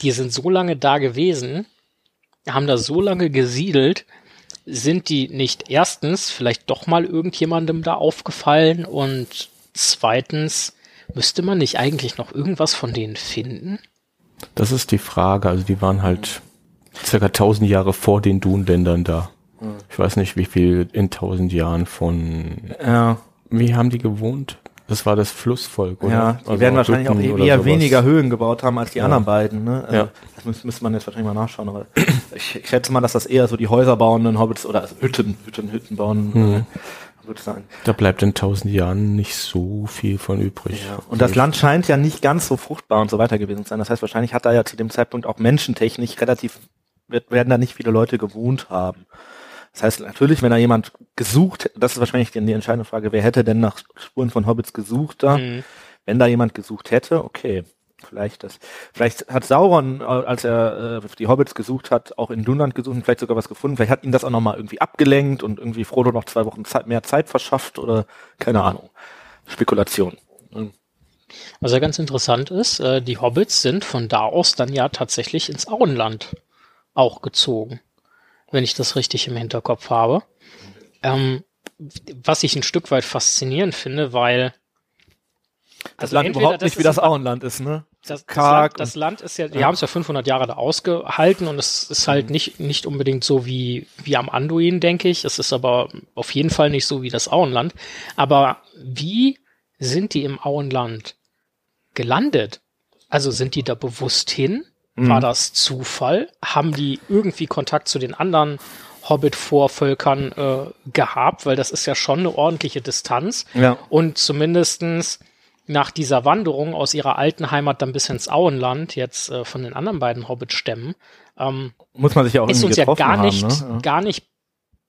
Die sind so lange da gewesen, haben da so lange gesiedelt, sind die nicht erstens vielleicht doch mal irgendjemandem da aufgefallen und zweitens müsste man nicht eigentlich noch irgendwas von denen finden? Das ist die Frage. Also die waren halt circa 1000 Jahre vor den Dunländern da. Ich weiß nicht, wie viel in 1000 Jahren von, ja, wie haben die gewohnt? Das war das Flussvolk, oder? ja, die Also werden wahrscheinlich auch Hütten oder eher sowas. weniger Höhlen gebaut haben als die anderen beiden. Ne? Also, Ja. Das müsste, müsste man jetzt wahrscheinlich mal nachschauen. Aber ich, ich schätze mal, dass das eher so die Häuser bauenden Hobbits oder also Hütten, Hütten, Hütten bauen Mhm. sein. Da bleibt in 1000 Jahren nicht so viel von übrig. Ja. Und das Land scheint ja nicht ganz so fruchtbar und so weiter gewesen zu sein. Das heißt, wahrscheinlich hat da ja zu dem Zeitpunkt auch menschentechnisch relativ, wird, werden da nicht viele Leute gewohnt haben. Das heißt, natürlich, wenn da jemand gesucht, das ist wahrscheinlich die, die entscheidende Frage, wer hätte denn nach Spuren von Hobbits gesucht da? Mhm. Wenn da jemand gesucht hätte, okay, vielleicht das. Vielleicht hat Sauron, äh, als er äh, die Hobbits gesucht hat, auch in Dunland gesucht und vielleicht sogar was gefunden. Vielleicht hat ihn das auch nochmal irgendwie abgelenkt und irgendwie Frodo noch zwei Wochen Zeit, mehr Zeit verschafft oder keine Ahnung. Spekulation. Mhm. Was ja ganz interessant ist, äh, die Hobbits sind von da aus dann ja tatsächlich ins Auenland auch gezogen, wenn ich das richtig im Hinterkopf habe. Ähm, was ich ein Stück weit faszinierend finde, weil Das also Land überhaupt nicht, wie das Auenland ist, ne? das, das, Land, das Land ist ja, Ja. haben es ja 500 Jahre da ausgehalten und es ist halt nicht, nicht unbedingt so wie, wie am Anduin, denke ich. Es ist aber auf jeden Fall nicht so wie das Auenland. Aber wie sind die im Auenland gelandet? Also sind die da bewusst hin? War das Zufall? Haben die irgendwie Kontakt zu den anderen Hobbit-Vorvölkern äh, gehabt? Weil das ist ja schon eine ordentliche Distanz. Ja. Und zumindestens nach dieser Wanderung aus ihrer alten Heimat dann bis ins Auenland, jetzt äh, von den anderen beiden Hobbit-Stämmen, ähm, Muss man sich ja auch ist uns ja gar haben, nicht, ne? Ja. gar nicht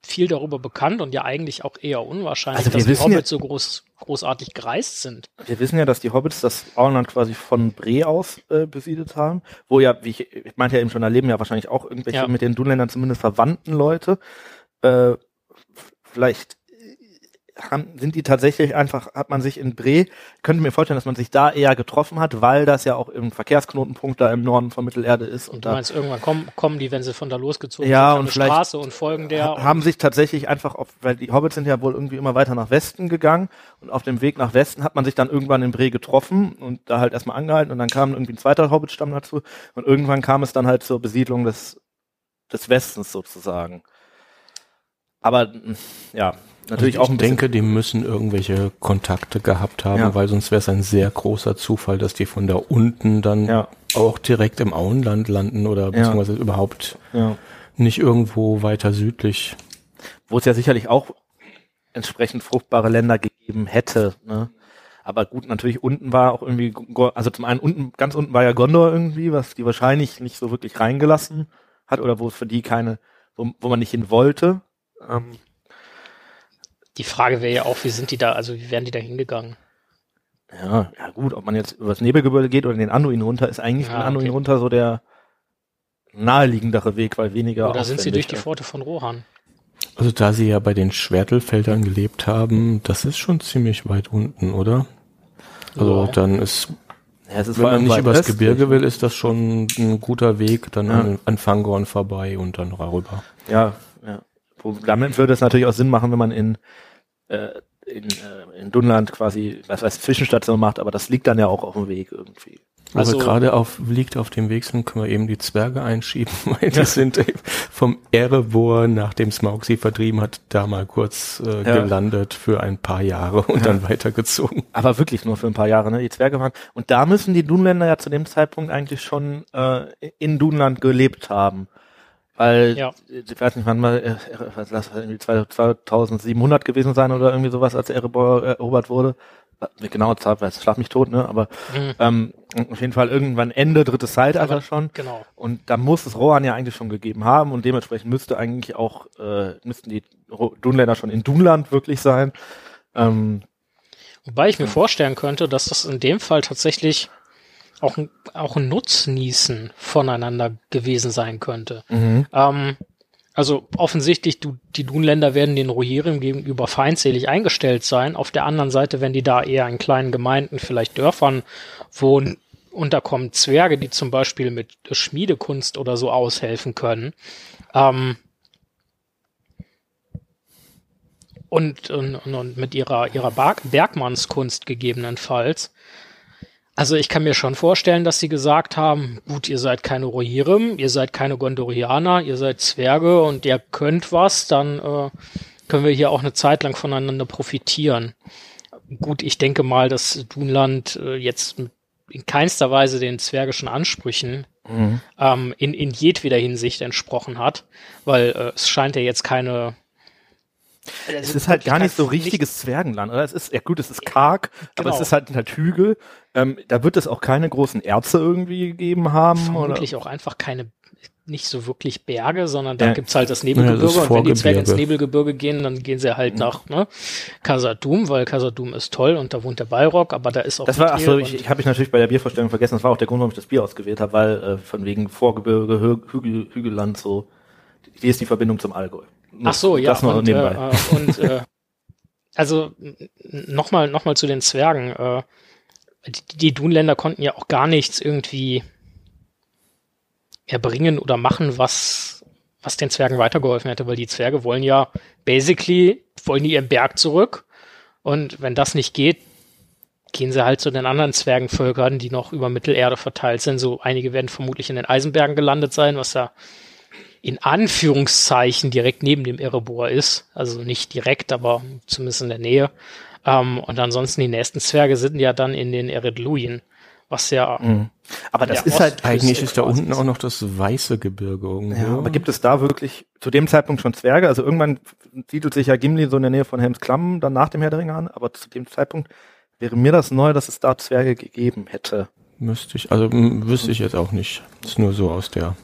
viel darüber bekannt und ja eigentlich auch eher unwahrscheinlich, Also dass die wissen ja- Hobbits so groß, großartig gereist sind. Wir wissen ja, dass die Hobbits das Auenland quasi von Bre aus äh, besiedelt haben, wo ja, wie ich, ich meinte ja eben schon, da leben ja wahrscheinlich auch irgendwelche Ja. mit den Dunländern zumindest verwandten Leute. Äh, vielleicht haben, sind die tatsächlich einfach, hat man sich in Bre, könnte mir vorstellen, dass man sich da eher getroffen hat, weil das ja auch im Verkehrsknotenpunkt da im Norden von Mittelerde ist und Du da meinst, irgendwann kommen, kommen die, wenn sie von da losgezogen Ja, sind, und vielleicht Straße und folgen der. ha- haben sich tatsächlich einfach auf, weil die Hobbits sind ja wohl irgendwie immer weiter nach Westen gegangen und auf dem Weg nach Westen hat man sich dann irgendwann in Bre getroffen und da halt erstmal angehalten und dann kam irgendwie ein zweiter Hobbitstamm dazu und irgendwann kam es dann halt zur Besiedlung des, des Westens sozusagen. Aber ja, natürlich Also auch ein ich denke, die müssen irgendwelche Kontakte gehabt haben, Ja. weil sonst wäre es ein sehr großer Zufall, dass die von da unten dann Ja. auch direkt im Auenland landen oder beziehungsweise überhaupt ja, nicht irgendwo weiter südlich. wo es ja sicherlich auch entsprechend fruchtbare Länder gegeben hätte, ne? Aber gut, natürlich unten war auch irgendwie, also zum einen unten, ganz unten war ja Gondor irgendwie, was die wahrscheinlich nicht so wirklich reingelassen hat oder wo es für die keine, wo, wo man nicht hin wollte. Ähm, Die Frage wäre ja auch, wie sind die da, also wie wären die da hingegangen? ja, ja gut, ob man jetzt über das Nebelgebirge geht oder den Anduin runter, ist eigentlich Ja, den Anduin okay. runter so der naheliegendere Weg, weil weniger Oder sind sie durch die. Pforte von Rohan? Also da sie ja bei den Schwertelfeldern gelebt haben, das ist schon ziemlich weit unten, oder? Also Ja. dann ist, Ja, es ist wenn man nicht übers östlich. Gebirge will, ist das schon ein guter Weg, dann Ja. an, an Fangorn vorbei und dann rüber. Ja, ja. Wo, damit würde es natürlich auch Sinn machen, wenn man in, äh, in, äh, in Dunland quasi, was weiß, Zwischenstation macht, aber das liegt dann ja auch auf dem Weg irgendwie. Wo Also- wir gerade auf, liegt auf dem Weg sind, können wir eben die Zwerge einschieben, (laughs) weil die sind eben vom Erebor, nachdem Smaug sie vertrieben hat, da mal kurz äh, Ja. gelandet für ein paar Jahre und dann weitergezogen. Aber wirklich nur für ein paar Jahre, ne? Die Zwerge waren. Und da müssen die Dunländer ja zu dem Zeitpunkt eigentlich schon äh, in Dunland gelebt haben. Weil, Ja. ich weiß nicht, wann mal, äh, was lass das irgendwie 2700 gewesen sein oder irgendwie sowas, als Erebor erobert wurde. Eine genaue Zahl, weiß, schlag mich tot, ne? Aber Mhm. ähm, auf jeden Fall irgendwann Ende drittes Zeitalter Aber- schon. Genau. Und da muss es Rohan ja eigentlich schon gegeben haben und dementsprechend müsste eigentlich auch, äh, müssten die Dunländer schon in Dunland wirklich sein. Ähm, Wobei ich mir vorstellen könnte, dass das in dem Fall tatsächlich auch ein, auch ein Nutznießen voneinander gewesen sein könnte. Ähm, also offensichtlich, du, die Dunländer werden den Rohirrim gegenüber feindselig eingestellt sein. Auf der anderen Seite, wenn die da eher in kleinen Gemeinden, vielleicht Dörfern wohnen, und da kommen Zwerge, die zum Beispiel mit Schmiedekunst oder so aushelfen können. Ähm, und, und, und mit ihrer, ihrer Berg Bergmannskunst gegebenenfalls. Also ich kann mir schon vorstellen, dass sie gesagt haben, gut, ihr seid keine Rohirrim, ihr seid keine Gondorianer, ihr seid Zwerge und ihr könnt was, dann äh, können wir hier auch eine Zeit lang voneinander profitieren. Gut, ich denke mal, dass Dunland äh, jetzt in keinster Weise den zwergischen Ansprüchen ähm, in, in jedweder Hinsicht entsprochen hat, weil äh, es scheint ja jetzt keine Es Also ist halt gar nicht so richtiges Zwergenland, oder? Es ist, ja gut, es ist karg, aber Genau. es ist halt halt Hügel. Ähm, da wird es auch keine großen Erze irgendwie gegeben haben. vermutlich auch einfach keine, nicht so wirklich Berge, sondern da Ja. gibt's halt das Ja, das Nebelgebirge und wenn die Zwerge ins. Nebelgebirge gehen, dann gehen sie halt nach ne, Kasadum, weil Kasadum ist toll und da wohnt der Balrog, aber da ist auch Das war, ach so, Mithril ich, ich habe ich natürlich bei der Biervorstellung vergessen. Das war auch der Grund, warum ich das Bier ausgewählt habe, weil äh, von wegen Vorgebirge, Hü- Hügel, Hügelland so. Wie ist die Verbindung zum Allgäu? Ach so, ja. Das noch und, nebenbei. Äh, äh, und äh, also nochmal noch mal zu den Zwergen. Äh, die, die Dunländer konnten ja auch gar nichts irgendwie erbringen oder machen, was, was den Zwergen weitergeholfen hätte, weil die Zwerge wollen ja basically, wollen die ihren Berg zurück. Und wenn das nicht geht, gehen sie halt zu den anderen Zwergenvölkern, die noch über Mittelerde verteilt sind. So einige werden vermutlich in den Eisenbergen gelandet sein, was ja in Anführungszeichen direkt neben dem Erebor ist. Also nicht direkt, aber zumindest in der Nähe. Ähm, und ansonsten die nächsten Zwerge sind ja dann in den Eredluin, was ja Mhm. Aber das ist halt, Eigentlich ist da unten auch noch das weiße Gebirge irgendwo. ja, aber gibt es da wirklich zu dem Zeitpunkt schon Zwerge? Also irgendwann siedelt sich ja Gimli so in der Nähe von Helms Klamm dann nach dem Herr der Ringe an, aber zu dem Zeitpunkt wäre mir das neu, dass es da Zwerge gegeben hätte. Müsste ich, also wüsste ich jetzt auch nicht. ist nur so aus der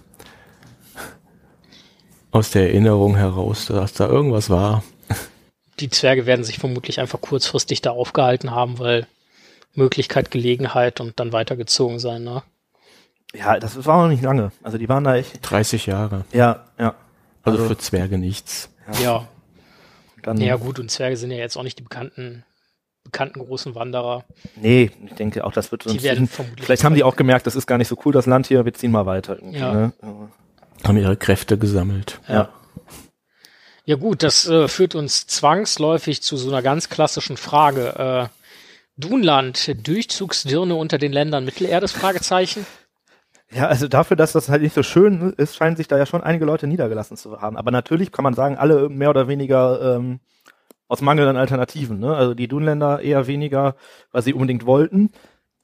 aus der Erinnerung heraus, dass da irgendwas war. die Zwerge werden sich vermutlich einfach kurzfristig da aufgehalten haben, weil Möglichkeit, Gelegenheit und dann weitergezogen sein. Ne? Ja, das war noch nicht lange. Also die waren da echt, 30 Jahre. ja, ja. Also, Also- für Zwerge nichts. Ja. Dann, ja, gut, und Zwerge sind ja jetzt auch nicht die bekannten, bekannten großen Wanderer. Nee, ich denke auch, das wird Die werden vermutlich. Vielleicht haben die auch gemerkt, das ist gar nicht so cool, das Land hier, wir ziehen mal weiter. Irgendwie, Ja. ne? Haben ihre Kräfte gesammelt. ja. Ja gut, das äh, führt uns zwangsläufig zu so einer ganz klassischen Frage. Äh, Dunland, Durchzugsdirne unter den Ländern Mittelerdes? Fragezeichen. Ja, also dafür, dass das halt nicht so schön ist, scheinen sich da ja schon einige Leute niedergelassen zu haben. Aber natürlich kann man sagen, alle mehr oder weniger ähm, aus Mangel an Alternativen. Ne? Also die Dunländer eher weniger, weil sie unbedingt wollten.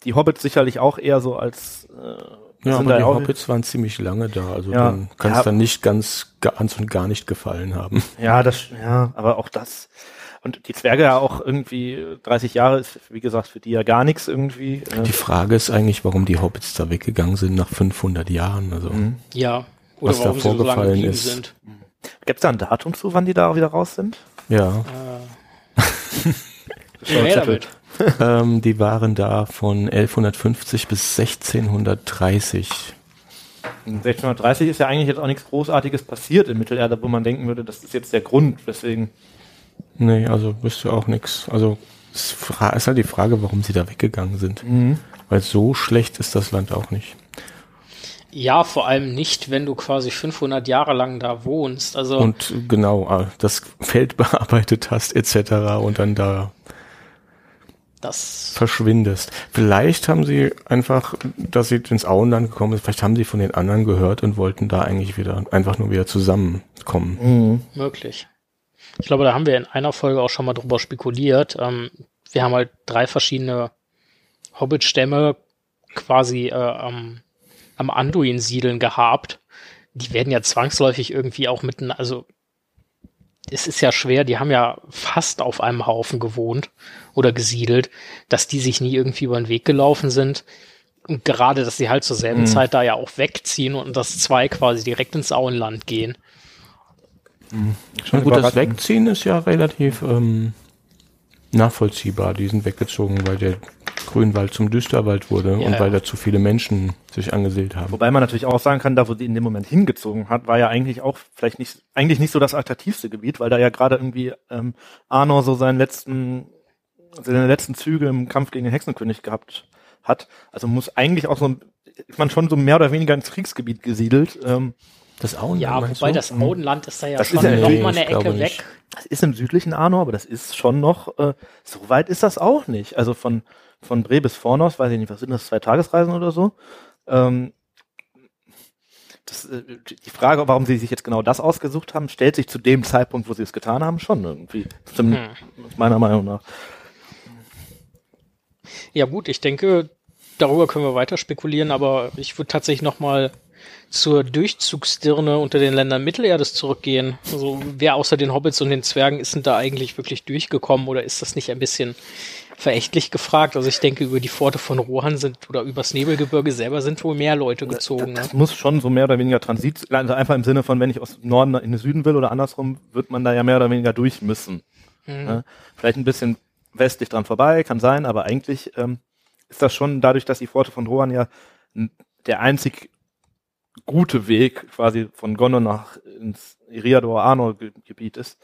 Die Hobbits sicherlich auch eher so als äh, Ja, aber die Hobbits waren ziemlich lange da, also Ja. dann kann es Ja. dann nicht ganz ganz und gar nicht gefallen haben. (laughs) Ja, das, ja, aber auch das. Und die Zwerge ja auch irgendwie 30 Jahre ist, wie gesagt, für die ja gar nichts irgendwie. Äh, Die Frage ist eigentlich, warum die Hobbits da weggegangen sind nach 500 Jahren. Also Mhm. Ja. Oder Was da warum sie so lange vorgefallen geblieben ist. sind. Gibt's da ein Datum zu, wann die da wieder raus sind? ja, (laughs) Mehr damit. (laughs) ähm, die waren da von 1150 bis 1630. 1630 ist ja eigentlich jetzt auch nichts Großartiges passiert in Mittelerde, wo man denken würde, das ist jetzt der Grund, weswegen. Nee, also wüsste auch nichts. Also es ist halt die Frage, warum sie da weggegangen sind. Weil so schlecht ist das Land auch nicht. Ja, vor allem nicht, wenn du quasi 500 Jahre lang da wohnst. Also Und genau, äh, das Feld (laughs) bearbeitet hast etc. und dann da das verschwindest. Vielleicht haben sie einfach, dass sie ins Auenland gekommen sind, vielleicht haben sie von den anderen gehört und wollten da eigentlich wieder einfach nur wieder zusammenkommen. möglich. Ich glaube, da haben wir in einer Folge auch schon mal drüber spekuliert. Ähm, wir haben halt drei verschiedene Hobbit-Stämme quasi äh, am, am Anduin siedeln gehabt. Die werden ja zwangsläufig irgendwie auch mitten, also es ist ja schwer, die haben ja fast auf einem Haufen gewohnt oder gesiedelt, dass die sich nie irgendwie über den Weg gelaufen sind. Und gerade, dass sie halt zur selben Zeit da ja auch wegziehen und dass zwei quasi direkt ins Auenland gehen. Na gut, das. Wegziehen ist ja relativ ähm, nachvollziehbar. Die sind weggezogen, weil der Grünwald zum Düsterwald wurde Ja, und ja. weil da zu viele Menschen sich angesiedelt haben. Wobei man natürlich auch sagen kann, da wo sie in dem Moment hingezogen hat, war ja eigentlich auch vielleicht nicht, eigentlich nicht so das attraktivste Gebiet, weil da ja gerade irgendwie ähm, Arnor so seinen letzten, seine letzten Züge im Kampf gegen den Hexenkönig gehabt hat. Also muss eigentlich auch so, ein- ist man schon so mehr oder weniger ins Kriegsgebiet gesiedelt. Ähm, Das Auenland Ja, wobei du? das Auenland ist da ja Das schon ist ja- noch mal eine Ecke nicht. weg. Das ist im südlichen Arnor, aber das ist schon noch, äh, so weit ist das auch nicht. Also von, von Bre bis Fornos, weiß ich nicht, was sind das, zwei Tagesreisen oder so? Ähm, das, äh, die Frage, warum sie sich jetzt genau das ausgesucht haben, stellt sich zu dem Zeitpunkt, wo sie es getan haben, schon irgendwie. Zum, Hm. Meiner Meinung nach. Ja gut, ich denke, darüber können wir weiter spekulieren, aber ich würde tatsächlich noch mal zur Durchzugsdirne unter den Ländern Mittelerdes zurückgehen. Also wer außer den Hobbits und den Zwergen ist denn da eigentlich wirklich durchgekommen oder ist das nicht ein bisschen verächtlich gefragt? Also ich denke, über die Pforte von Rohan sind oder übers Nebelgebirge selber sind wohl mehr Leute gezogen. Das, das ne? muss schon so mehr oder weniger Transit, also einfach im Sinne von, wenn ich aus Norden in den Süden will oder andersrum, wird man da ja mehr oder weniger durch müssen. Mhm. Ne? Vielleicht ein bisschen westlich dran vorbei, kann sein, aber eigentlich ähm, ist das schon dadurch, dass die Pforte von Rohan ja der einzig gute Weg quasi von Gondor nach ins Eriador-Arnor-Gebiet ist,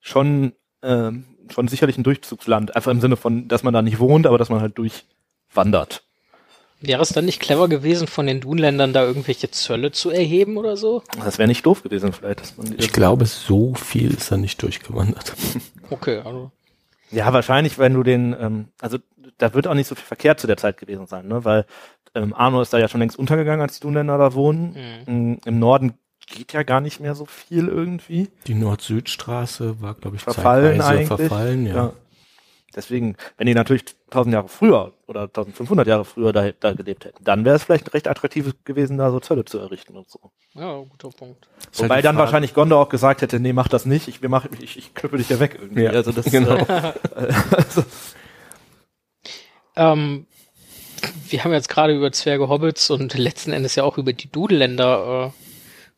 schon, ähm, schon sicherlich ein Durchzugsland. Einfach im Sinne von, dass man da nicht wohnt, aber dass man halt durchwandert. Wäre es dann nicht clever gewesen, von den Dunländern da irgendwelche Zölle zu erheben oder so? Das wäre nicht doof gewesen vielleicht. Dass man Ich glaube, so viel ist er nicht durchgewandert. (laughs) Okay, also. Ja, wahrscheinlich, wenn du den, ähm, also da wird auch nicht so viel Verkehr zu der Zeit gewesen sein, ne? weil ähm, Arno ist da ja schon längst untergegangen, als die Dunländer da wohnen. Mhm. Mm, Im Norden geht ja gar nicht mehr so viel irgendwie. Die Nord-Süd-Straße war, glaube ich, Verfallen zeitweise eigentlich. verfallen, ja. Deswegen, wenn die natürlich 1000 Jahre früher oder 1500 Jahre früher da, da gelebt hätten, dann wäre es vielleicht recht attraktiv gewesen, da so Zölle zu errichten und so. Ja, guter Punkt. Ist halt Wobei die dann Frage- wahrscheinlich Gondor auch gesagt hätte, nee, mach das nicht, ich, wir mach, ich, ich knüppel dich ja weg irgendwie. Ja, also das, genau. äh, (laughs) also, Ähm, wir haben jetzt gerade über Zwerge Hobbits und letzten Endes ja auch über die Dudelländer äh,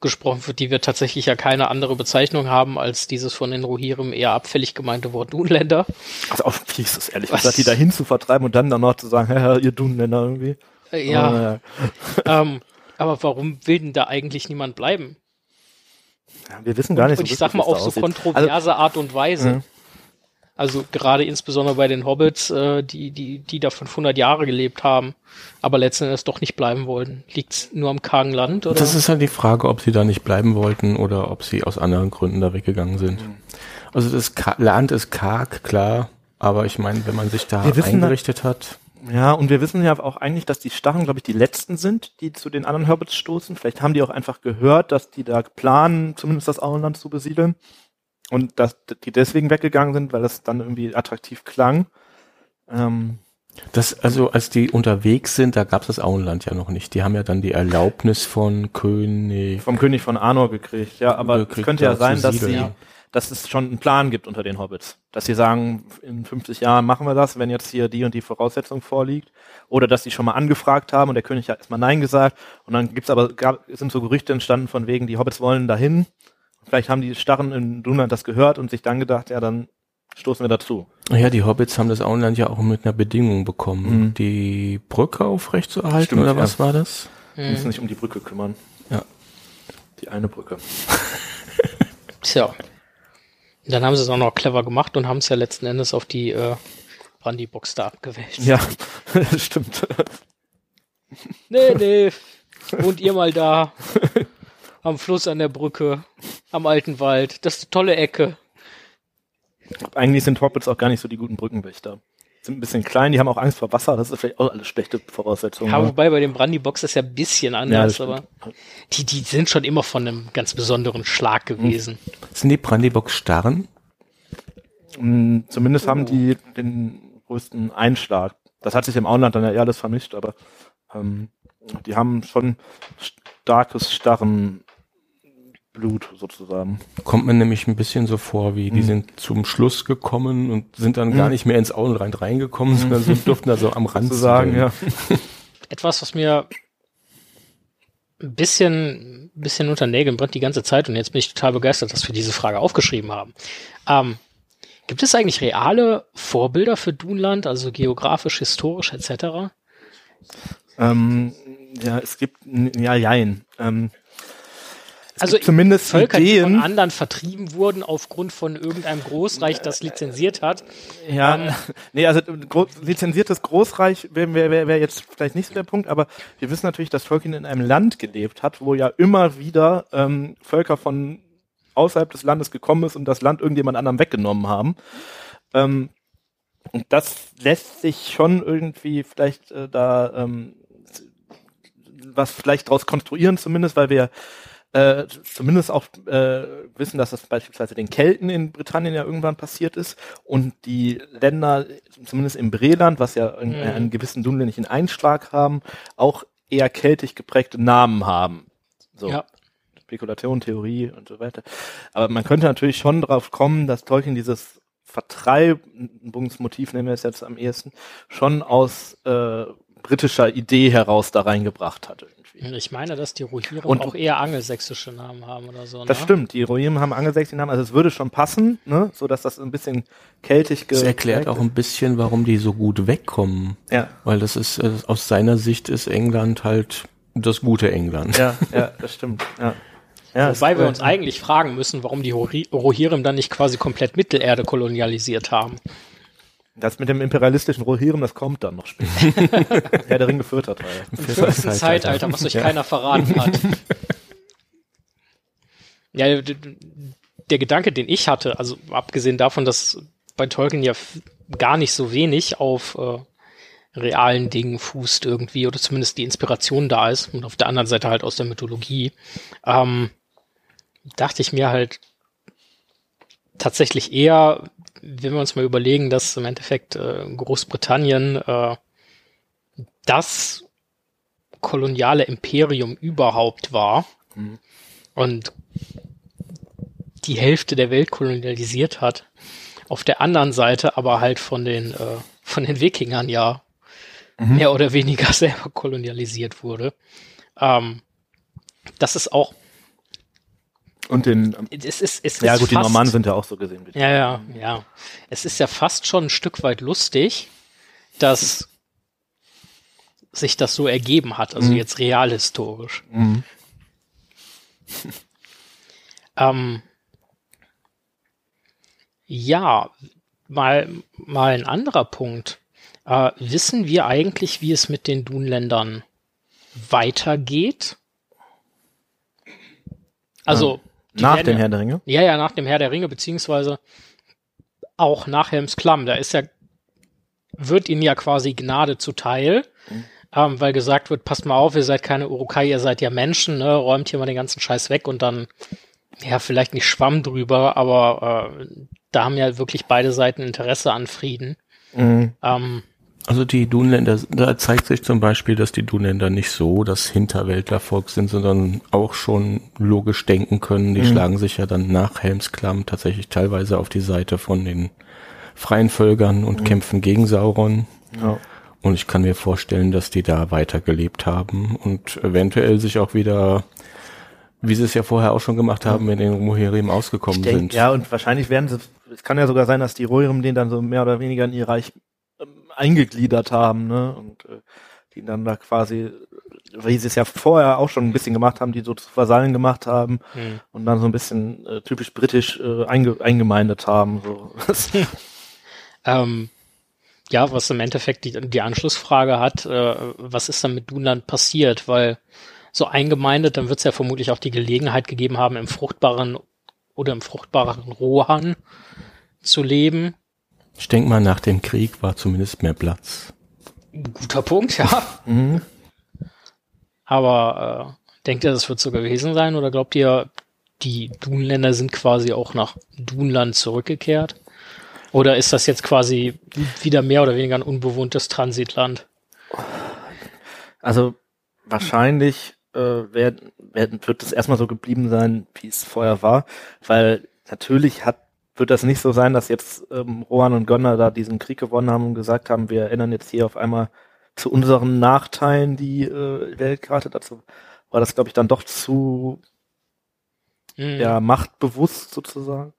gesprochen, für die wir tatsächlich ja keine andere Bezeichnung haben als dieses von den Rohirrim eher abfällig gemeinte Wort Dudelländer. also auch ist ehrlich Was? gesagt, die dahin zu vertreiben und dann noch zu sagen, ja, ihr Dunländer irgendwie. Äh, ja, Aber, (laughs) ähm, aber warum will denn da eigentlich niemand bleiben? ja, wir wissen gar nicht und so ich sag mal auf so kontroverse Art und Weise. Mhm. Also gerade insbesondere bei den Hobbits, äh, die, die, die da 500 Jahre gelebt haben, aber letzten Endes doch nicht bleiben wollten. Liegt's nur am kargen Land oder? Das ist halt die Frage, ob sie da nicht bleiben wollten oder ob sie aus anderen Gründen da weggegangen sind. Also das Ka Land ist karg, klar, aber ich meine, wenn man sich da eingerichtet hat, Ja, und wir wissen ja auch eigentlich, dass die Starren, glaube ich, die letzten sind, die zu den anderen Hobbits stoßen. Vielleicht haben die auch einfach gehört, dass die da planen, zumindest das Auenland zu besiedeln. Und dass die deswegen weggegangen sind, weil das dann irgendwie attraktiv klang. Ähm, das, also als die unterwegs sind, da gab es das Auenland ja noch nicht. Die haben ja dann die Erlaubnis von König. vom König von Arnor gekriegt, ja, aber es könnte ja sein, dass sie, dass es schon einen Plan gibt unter den Hobbits. Dass sie sagen, in 50 Jahren machen wir das, wenn jetzt hier die und die Voraussetzung vorliegt. Oder dass sie schon mal angefragt haben und der König hat erstmal Nein gesagt. Und dann gibt's aber, gab, sind so Gerüchte entstanden von wegen, die Hobbits wollen dahin. Vielleicht haben die Starren in Dunland das gehört und sich dann gedacht, ja, dann stoßen wir dazu. Ja, die Hobbits haben das Auenland ja auch mit einer Bedingung bekommen, Mhm. die Brücke aufrechtzuerhalten, Stimmt, oder ja. was war das? Wir müssen sich um die Brücke kümmern. Ja. Die eine Brücke. (laughs) Tja. Dann haben sie es auch noch clever gemacht und haben es ja letzten Endes auf die äh, Brandybox da abgewählt. Ja, (laughs) stimmt. Nee, nee. Wohnt ihr mal da. (laughs) Am Fluss an der Brücke. Am alten Wald. Das ist eine tolle Ecke. Eigentlich sind Hobbits auch gar nicht so die guten Brückenwächter. Sind ein bisschen klein, die haben auch Angst vor Wasser, das ist vielleicht auch alles schlechte Voraussetzungen. Ja, ne? wobei bei den Brandybox ist ja ein bisschen Ja, anders, das aber die, die sind schon immer von einem ganz besonderen Schlag gewesen. Sind die Brandybox starren? Mm, Zumindest haben die den größten Einschlag. Das hat sich im Auenland dann ja eher alles vermischt, aber ähm, die haben schon starkes, starren Blut sozusagen. Kommt mir nämlich ein bisschen so vor, wie die Mhm. sind zum Schluss gekommen und sind dann gar nicht mehr ins Auenland reingekommen, sondern sind, durften da so am Rand Sozusagen, sitzen. ja. Etwas, was mir ein bisschen, ein bisschen unter Nägeln brennt die ganze Zeit und jetzt bin ich total begeistert, dass wir diese Frage aufgeschrieben haben. Ähm, gibt es eigentlich reale Vorbilder für Dunland, also geografisch, historisch etc.? Ähm, ja, es gibt, ja, jein. Ähm, es Also gibt zumindest Völker, die von Ideen. anderen vertrieben wurden aufgrund von irgendeinem Großreich, das lizenziert hat. Ja, (laughs) nee, also gro lizenziertes Großreich wäre wär, wär, wär jetzt vielleicht nicht so der Punkt, aber wir wissen natürlich, dass Tolkien in einem Land gelebt hat, wo ja immer wieder ähm, Völker von außerhalb des Landes gekommen ist und das Land irgendjemand anderem weggenommen haben. Ähm, und das lässt sich schon irgendwie vielleicht äh, da ähm, was vielleicht daraus konstruieren, zumindest, weil wir äh, zumindest auch äh, wissen, dass das beispielsweise den Kelten in Britannien ja irgendwann passiert ist und die Länder, zumindest im Breland, was ja einen, Mhm. einen gewissen dunländischen Einschlag haben, auch eher keltisch geprägte Namen haben. So. Ja. Spekulation, Theorie und so weiter. Aber man könnte natürlich schon drauf kommen, dass Tolkien dieses Vertreibungsmotiv, nennen wir es jetzt am ehesten, schon aus äh, britischer Idee heraus da reingebracht hat. Irgendwie. Ich meine, dass die Rohirrim Und- auch eher angelsächsische Namen haben oder so. Das ne? stimmt, die Rohirrim haben angelsächsischen Namen, also es würde schon passen, ne? so dass das ein bisschen keltisch Das erklärt auch ein bisschen, warum die so gut wegkommen. Ja, Weil das ist, äh, aus seiner Sicht ist England halt das gute England. ja, ja, das stimmt. Ja. Ja, Wobei wir uns eigentlich fragen müssen, warum die Rohirrim dann nicht quasi komplett Mittelerde kolonialisiert haben. Das mit dem imperialistischen Rohirrim, das kommt dann noch später. (laughs) Herr der Ring geführt hat. War ja. Im fünften Zeitalter, was euch keiner verraten hat. (laughs) Ja, der Gedanke, den ich hatte, also abgesehen davon, dass bei Tolkien ja gar nicht so wenig auf äh, realen Dingen fußt irgendwie, oder zumindest die Inspiration da ist, und auf der anderen Seite halt aus der Mythologie, ähm, dachte ich mir halt tatsächlich eher, wenn wir uns mal überlegen, dass im Endeffekt äh, Großbritannien äh, das koloniale Imperium überhaupt war Mhm. und die Hälfte der Welt kolonialisiert hat. Auf der anderen Seite aber halt von den, äh, von den Wikingern ja mehr oder weniger (laughs) selber kolonialisiert wurde. Ähm, das ist auch, Und den, es ist, es ja ist gut, die Normannen sind ja auch so gesehen. ja, ja, ja. Es ist ja fast schon ein Stück weit lustig, dass sich das so ergeben hat, also Mhm. jetzt realhistorisch. Mhm. (laughs) Ähm, ja, mal, mal ein anderer Punkt. Äh, wissen wir eigentlich, wie es mit den Dunländern weitergeht? Also, die Nach werden dem Herr der Ringe. ja, ja, nach dem Herr der Ringe, beziehungsweise auch nach Helms Klamm. Da ist ja, wird ihnen ja quasi Gnade zuteil, ähm, weil gesagt wird, passt mal auf, ihr seid keine Urukai, ihr seid ja Menschen, ne? räumt hier mal den ganzen Scheiß weg und dann, ja, vielleicht nicht Schwamm drüber, aber äh, da haben ja wirklich beide Seiten Interesse an Frieden. Mhm. Ähm, Also die Dunländer, da zeigt sich zum Beispiel, dass die Dunländer nicht so das Hinterwäldlervolk sind, sondern auch schon logisch denken können. Die Mhm. schlagen sich ja dann nach Helmsklamm tatsächlich teilweise auf die Seite von den freien Völkern und kämpfen gegen Sauron. Ja. Und ich kann mir vorstellen, dass die da weitergelebt haben und eventuell sich auch wieder, wie sie es ja vorher auch schon gemacht haben, in den Rohirrim ausgekommen Denk, sind. ja, und wahrscheinlich werden sie, es kann ja sogar sein, dass die Rohirrim den dann so mehr oder weniger in ihr Reich eingegliedert haben, ne, und äh, die dann da quasi, wie sie es ja vorher auch schon ein bisschen gemacht haben, die so zu Vasallen gemacht haben hm. und dann so ein bisschen äh, typisch britisch äh, einge eingemeindet haben, so. (laughs) Ähm, ja, was im Endeffekt die, die Anschlussfrage hat, äh, was ist dann mit Dunland passiert? Weil so eingemeindet, dann wird es ja vermutlich auch die Gelegenheit gegeben haben, im fruchtbaren oder im fruchtbaren Rohan zu leben. Ich denke mal, nach dem Krieg war zumindest mehr Platz. Guter Punkt, ja. mhm. Aber äh, denkt ihr, das wird so gewesen sein? Oder glaubt ihr, die Dunländer sind quasi auch nach Dunland zurückgekehrt? Oder ist das jetzt quasi wieder mehr oder weniger ein unbewohntes Transitland? Also wahrscheinlich äh, werden, werden, wird es erstmal so geblieben sein, wie es vorher war, weil natürlich hat wird das nicht so sein, dass jetzt ähm, Rohan und Gonner da diesen Krieg gewonnen haben und gesagt haben, wir ändern jetzt hier auf einmal zu unseren Nachteilen die äh, Weltkarte. Dazu war das, glaube ich, dann doch zu Hm. ja, machtbewusst sozusagen.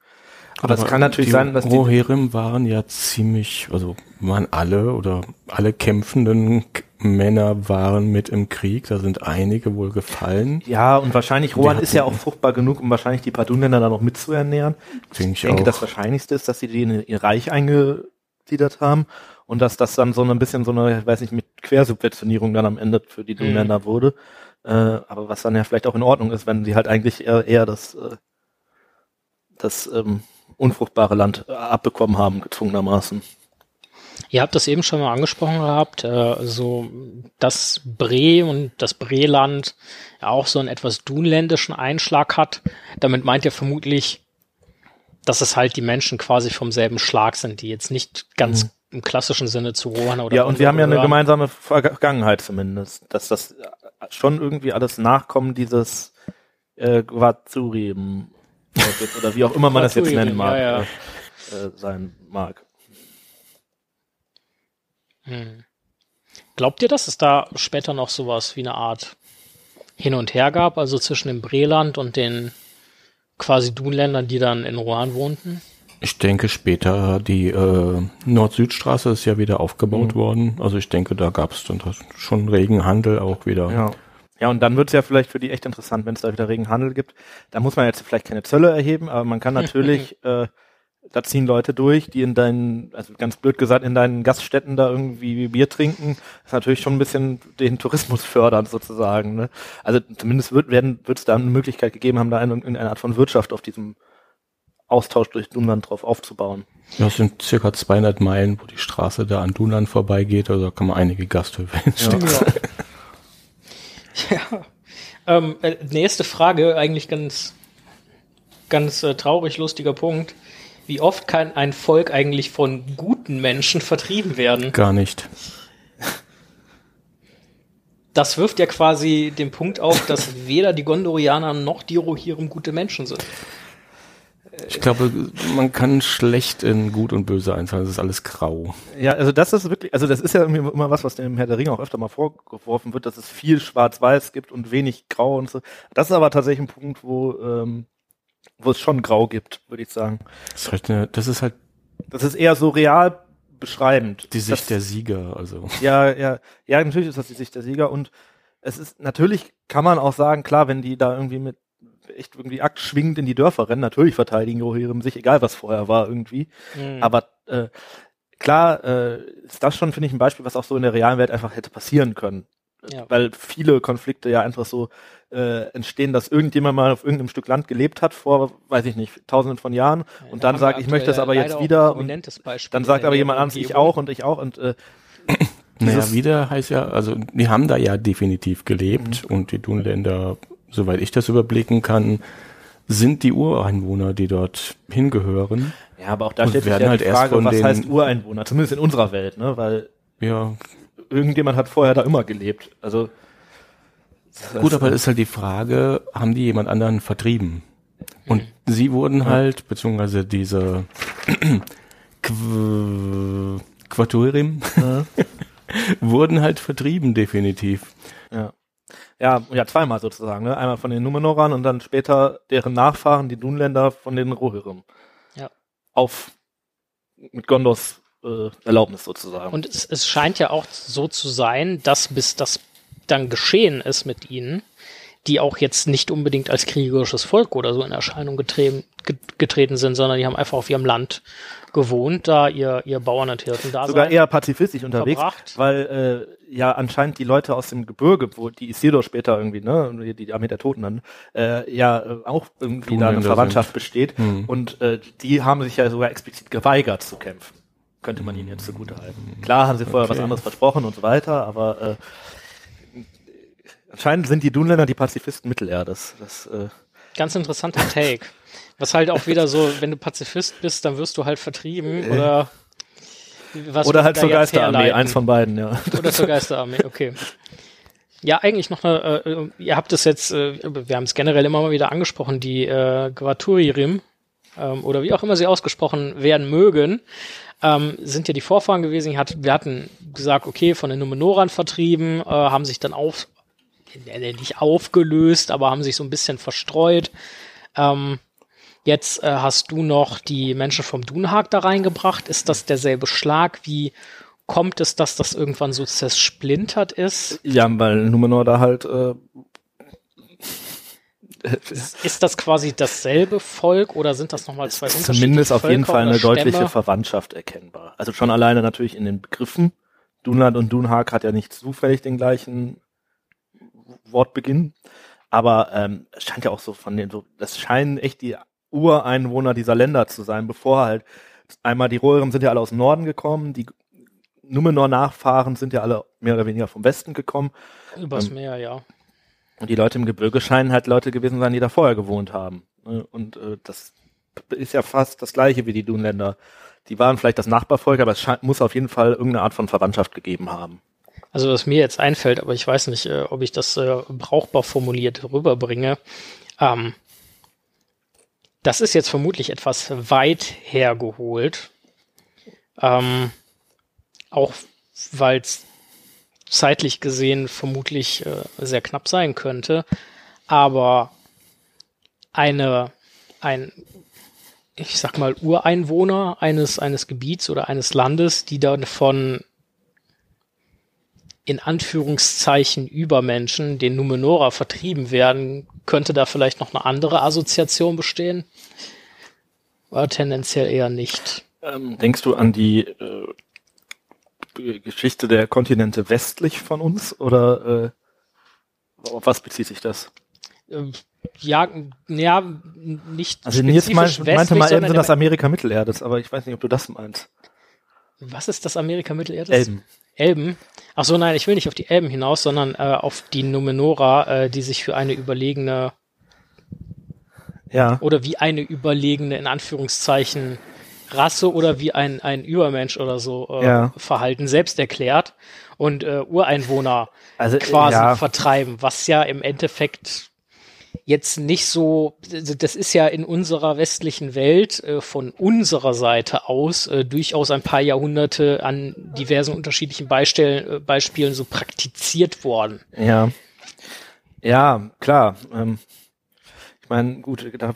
Aber, es kann natürlich die sein, dass die Rohirrim waren ja ziemlich, also waren alle oder alle kämpfenden Männer waren mit im Krieg. Da sind einige wohl gefallen. ja, und wahrscheinlich, Rohan ist ja auch fruchtbar genug, um wahrscheinlich die paar Dunländer da noch mitzuernähren. Denke ich Ich denke, auch. das Wahrscheinlichste ist, dass sie die in ihr Reich eingegliedert haben und dass das dann so ein bisschen so eine, ich weiß nicht, mit Quersubventionierung dann am Ende für die Dunländer wurde. Äh, aber was dann ja vielleicht auch in Ordnung ist, wenn sie halt eigentlich eher, eher das, äh, das ähm, unfruchtbare Land äh, abbekommen haben, gezwungenermaßen. Ihr habt das eben schon mal angesprochen gehabt, äh, so dass Bre und das Breland auch so einen etwas dunländischen Einschlag hat. Damit meint ihr vermutlich, dass es halt die Menschen quasi vom selben Schlag sind, die jetzt nicht ganz im klassischen Sinne zu Rohan oder Mhm. ja, und wir haben ja eine gemeinsame Vergangenheit zumindest, dass das schon irgendwie alles Nachkommen dieses äh, Guazurim oder wie auch immer man das jetzt nennen mag, ja, ja. Äh, sein mag. Hm. Glaubt ihr, dass es da später noch sowas wie eine Art Hin und Her gab, also zwischen dem Breland und den quasi Dunländern, die dann in Rohan wohnten? Ich denke später, die äh, Nord-Süd-Straße ist ja wieder aufgebaut Mhm. worden. Also ich denke, da gab es dann schon regen Handel auch wieder. Ja. Ja, und dann wird es ja vielleicht für die echt interessant, wenn es da wieder regen Handel gibt. Da muss man jetzt vielleicht keine Zölle erheben, aber man kann (laughs) natürlich, äh, da ziehen Leute durch, die in deinen, also ganz blöd gesagt, in deinen Gaststätten da irgendwie Bier trinken. Das ist natürlich schon ein bisschen den Tourismus fördern sozusagen. Ne? Also zumindest wird werden wird es da eine Möglichkeit gegeben haben, da eine, eine Art von Wirtschaft auf diesem Austausch durch Dunland drauf aufzubauen. Ja, es sind circa 200 Meilen, wo die Straße da an Dunland vorbeigeht. Also da kann man einige Gasthöfe hinstellen. Ja. ja. Ähm, äh, nächste Frage, eigentlich ganz, ganz äh, traurig, lustiger Punkt. Wie oft kann ein Volk eigentlich von guten Menschen vertrieben werden? Gar nicht. Das wirft ja quasi den Punkt auf, dass weder die Gondorianer noch die Rohirrim gute Menschen sind. Ich glaube, man kann schlecht in Gut und Böse einteilen. Das ist alles grau. Ja, also das ist wirklich, also das ist ja immer was, was dem Herr der Ringe auch öfter mal vorgeworfen wird, dass es viel Schwarz-Weiß gibt und wenig Grau und so. Das ist aber tatsächlich ein Punkt, wo, ähm, wo es schon Grau gibt, würde ich sagen. Das ist halt, eine, das ist halt Das ist eher so real beschreibend. die Sicht das, der Sieger. Also Ja, ja, ja, natürlich ist das die Sicht der Sieger und es ist, natürlich kann man auch sagen, klar, wenn die da irgendwie mit echt irgendwie Akt schwingend in die Dörfer rennen, natürlich verteidigen Rohirrim sich, egal was vorher war irgendwie. Mhm. Aber äh, klar äh, ist das schon, finde ich, ein Beispiel, was auch so in der realen Welt einfach hätte passieren können. Ja. Weil viele Konflikte ja einfach so äh, entstehen, dass irgendjemand mal auf irgendeinem Stück Land gelebt hat vor, weiß ich nicht, tausenden von Jahren und dann sagt, ich möchte das aber jetzt wieder und dann sagt aber jemand anderes, ich auch und ich auch und äh, (clears throat) Naja, wieder heißt ja, also die haben da ja definitiv gelebt Mhm. und die Dunländer, soweit ich das überblicken kann, sind die Ureinwohner, die dort hingehören. ja, aber auch da stellt sich ja halt die Frage, was den- heißt Ureinwohner, zumindest in unserer Welt, ne, weil Ja, irgendjemand hat vorher da immer gelebt. Also (laughs) gut, aber ist halt die Frage, haben die jemand anderen vertrieben? Und sie wurden halt, beziehungsweise diese (clears throat) Qu Quaturim (laughs) wurden halt vertrieben, definitiv. Ja. Ja, ja, zweimal sozusagen, ne? Einmal von den Numenorern und dann später deren Nachfahren, die Dunländer von den Rohirrim. Ja. Auf mit Gondors äh, Erlaubnis sozusagen. Und es, es scheint ja auch so zu sein, dass bis das dann geschehen ist mit ihnen, die auch jetzt nicht unbedingt als kriegerisches Volk oder so in Erscheinung getreten, get- getreten sind, sondern die haben einfach auf ihrem Land gewohnt, da ihr, ihr Bauern und Hirten da sogar eher pazifistisch unterwegs, verbracht. weil äh, ja anscheinend die Leute aus dem Gebirge, wo die Isildur später irgendwie, ne, die, die Armee der Toten dann, äh, ja äh, auch irgendwie da eine Verwandtschaft sind. besteht Hm. und äh, die haben sich ja sogar explizit geweigert zu kämpfen. Könnte man ihnen jetzt zugute halten. Klar haben sie vorher was Okay. anderes versprochen und so weiter, aber äh, anscheinend sind die Dunländer die Pazifisten Mittelerdes. Das, äh, Ganz interessanter Take. Was halt auch wieder so, wenn du Pazifist bist, dann wirst du halt vertrieben oder was oder halt zur Geisterarmee, eins von beiden, ja. Oder zur Geisterarmee, okay. Ja, eigentlich noch eine, äh, ihr habt es jetzt, äh, wir haben es generell immer mal wieder angesprochen, die äh, Gvaturirim, ähm, oder wie auch immer sie ausgesprochen werden mögen, ähm, sind ja die Vorfahren gewesen. Hatte, wir hatten gesagt, okay, von den Numenoran vertrieben, äh, haben sich dann auf, äh, nicht aufgelöst, aber haben sich so ein bisschen verstreut. Ähm, jetzt äh, hast du noch die Menschen vom Dunhag da reingebracht. Ist das derselbe Schlag? Wie kommt es, dass das irgendwann so zersplintert ist? Ja, weil Numenor da halt äh, Ist das quasi dasselbe Volk oder sind das nochmal zwei unterschiedliche zumindest auf jeden Völker Fall oder eine deutliche Stämme? Verwandtschaft erkennbar. Also schon alleine natürlich in den Begriffen. Dunland und Dunhag hat ja nicht zufällig den gleichen Wortbeginn, aber ähm, es scheint ja auch so von den, so, das scheinen echt die Ureinwohner dieser Länder zu sein, bevor halt einmal die Rohirrim sind ja alle aus dem Norden gekommen, die Numenor-Nachfahren sind ja alle mehr oder weniger vom Westen gekommen Übers ähm, Meer, ja. und die Leute im Gebirge scheinen halt Leute gewesen sein, die da vorher gewohnt haben. ne? Und äh, das ist ja fast das gleiche wie die Dunländer. Die waren vielleicht das Nachbarvolk, aber es scheint, muss auf jeden Fall irgendeine Art von Verwandtschaft gegeben haben. Also was mir jetzt einfällt, aber ich weiß nicht, äh, ob ich das äh, brauchbar formuliert rüberbringe. Ähm, das ist jetzt vermutlich etwas weit hergeholt. Ähm, auch weil es zeitlich gesehen vermutlich äh, sehr knapp sein könnte. Aber eine, ein, ich sag mal, Ureinwohner eines, eines Gebiets oder eines Landes, die dann von in Anführungszeichen Übermenschen, den Numenora vertrieben werden, könnte da vielleicht noch eine andere Assoziation bestehen? Oder tendenziell eher nicht. Ähm, denkst du an die äh, Geschichte der Kontinente westlich von uns oder äh, auf was bezieht sich das? Ähm, ja, ja, nicht Also Nils mein, meinte mal eben so das Amerika Mittelerdes, aber ich weiß nicht, ob du das meinst. Was ist das Amerika Mittelerdes? Elben. Elben. Ach so, nein, ich will nicht auf die Elben hinaus, sondern äh, auf die Numenora, äh, die sich für eine überlegene ja. oder wie eine überlegene, in Anführungszeichen, Rasse oder wie ein, ein Übermensch oder so äh, Ja. Verhalten selbst erklärt und äh, Ureinwohner Also, quasi ja. vertreiben, was ja im Endeffekt jetzt nicht so, das ist ja in unserer westlichen Welt äh, von unserer Seite aus äh, durchaus ein paar Jahrhunderte an diversen unterschiedlichen Beistell, äh, Beispielen so praktiziert worden. Ja. Ja, klar. Ähm, ich meine, gut, da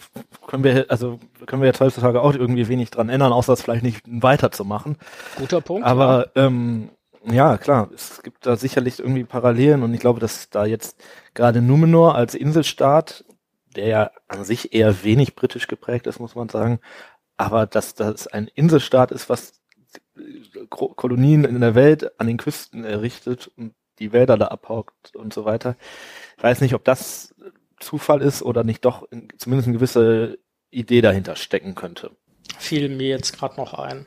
können wir, also können wir jetzt heutzutage auch irgendwie wenig dran ändern, außer es vielleicht nicht weiterzumachen. Guter Punkt. ja. Aber ähm, ja, klar, es gibt da sicherlich irgendwie Parallelen und ich glaube, dass da jetzt gerade Numenor als Inselstaat, der ja an sich eher wenig britisch geprägt ist, muss man sagen, aber dass das ein Inselstaat ist, was Kolonien in der Welt an den Küsten errichtet und die Wälder da abhaukt und so weiter. Ich weiß nicht, ob das Zufall ist oder nicht doch in, zumindest eine gewisse Idee dahinter stecken könnte. fiel mir jetzt gerade noch ein.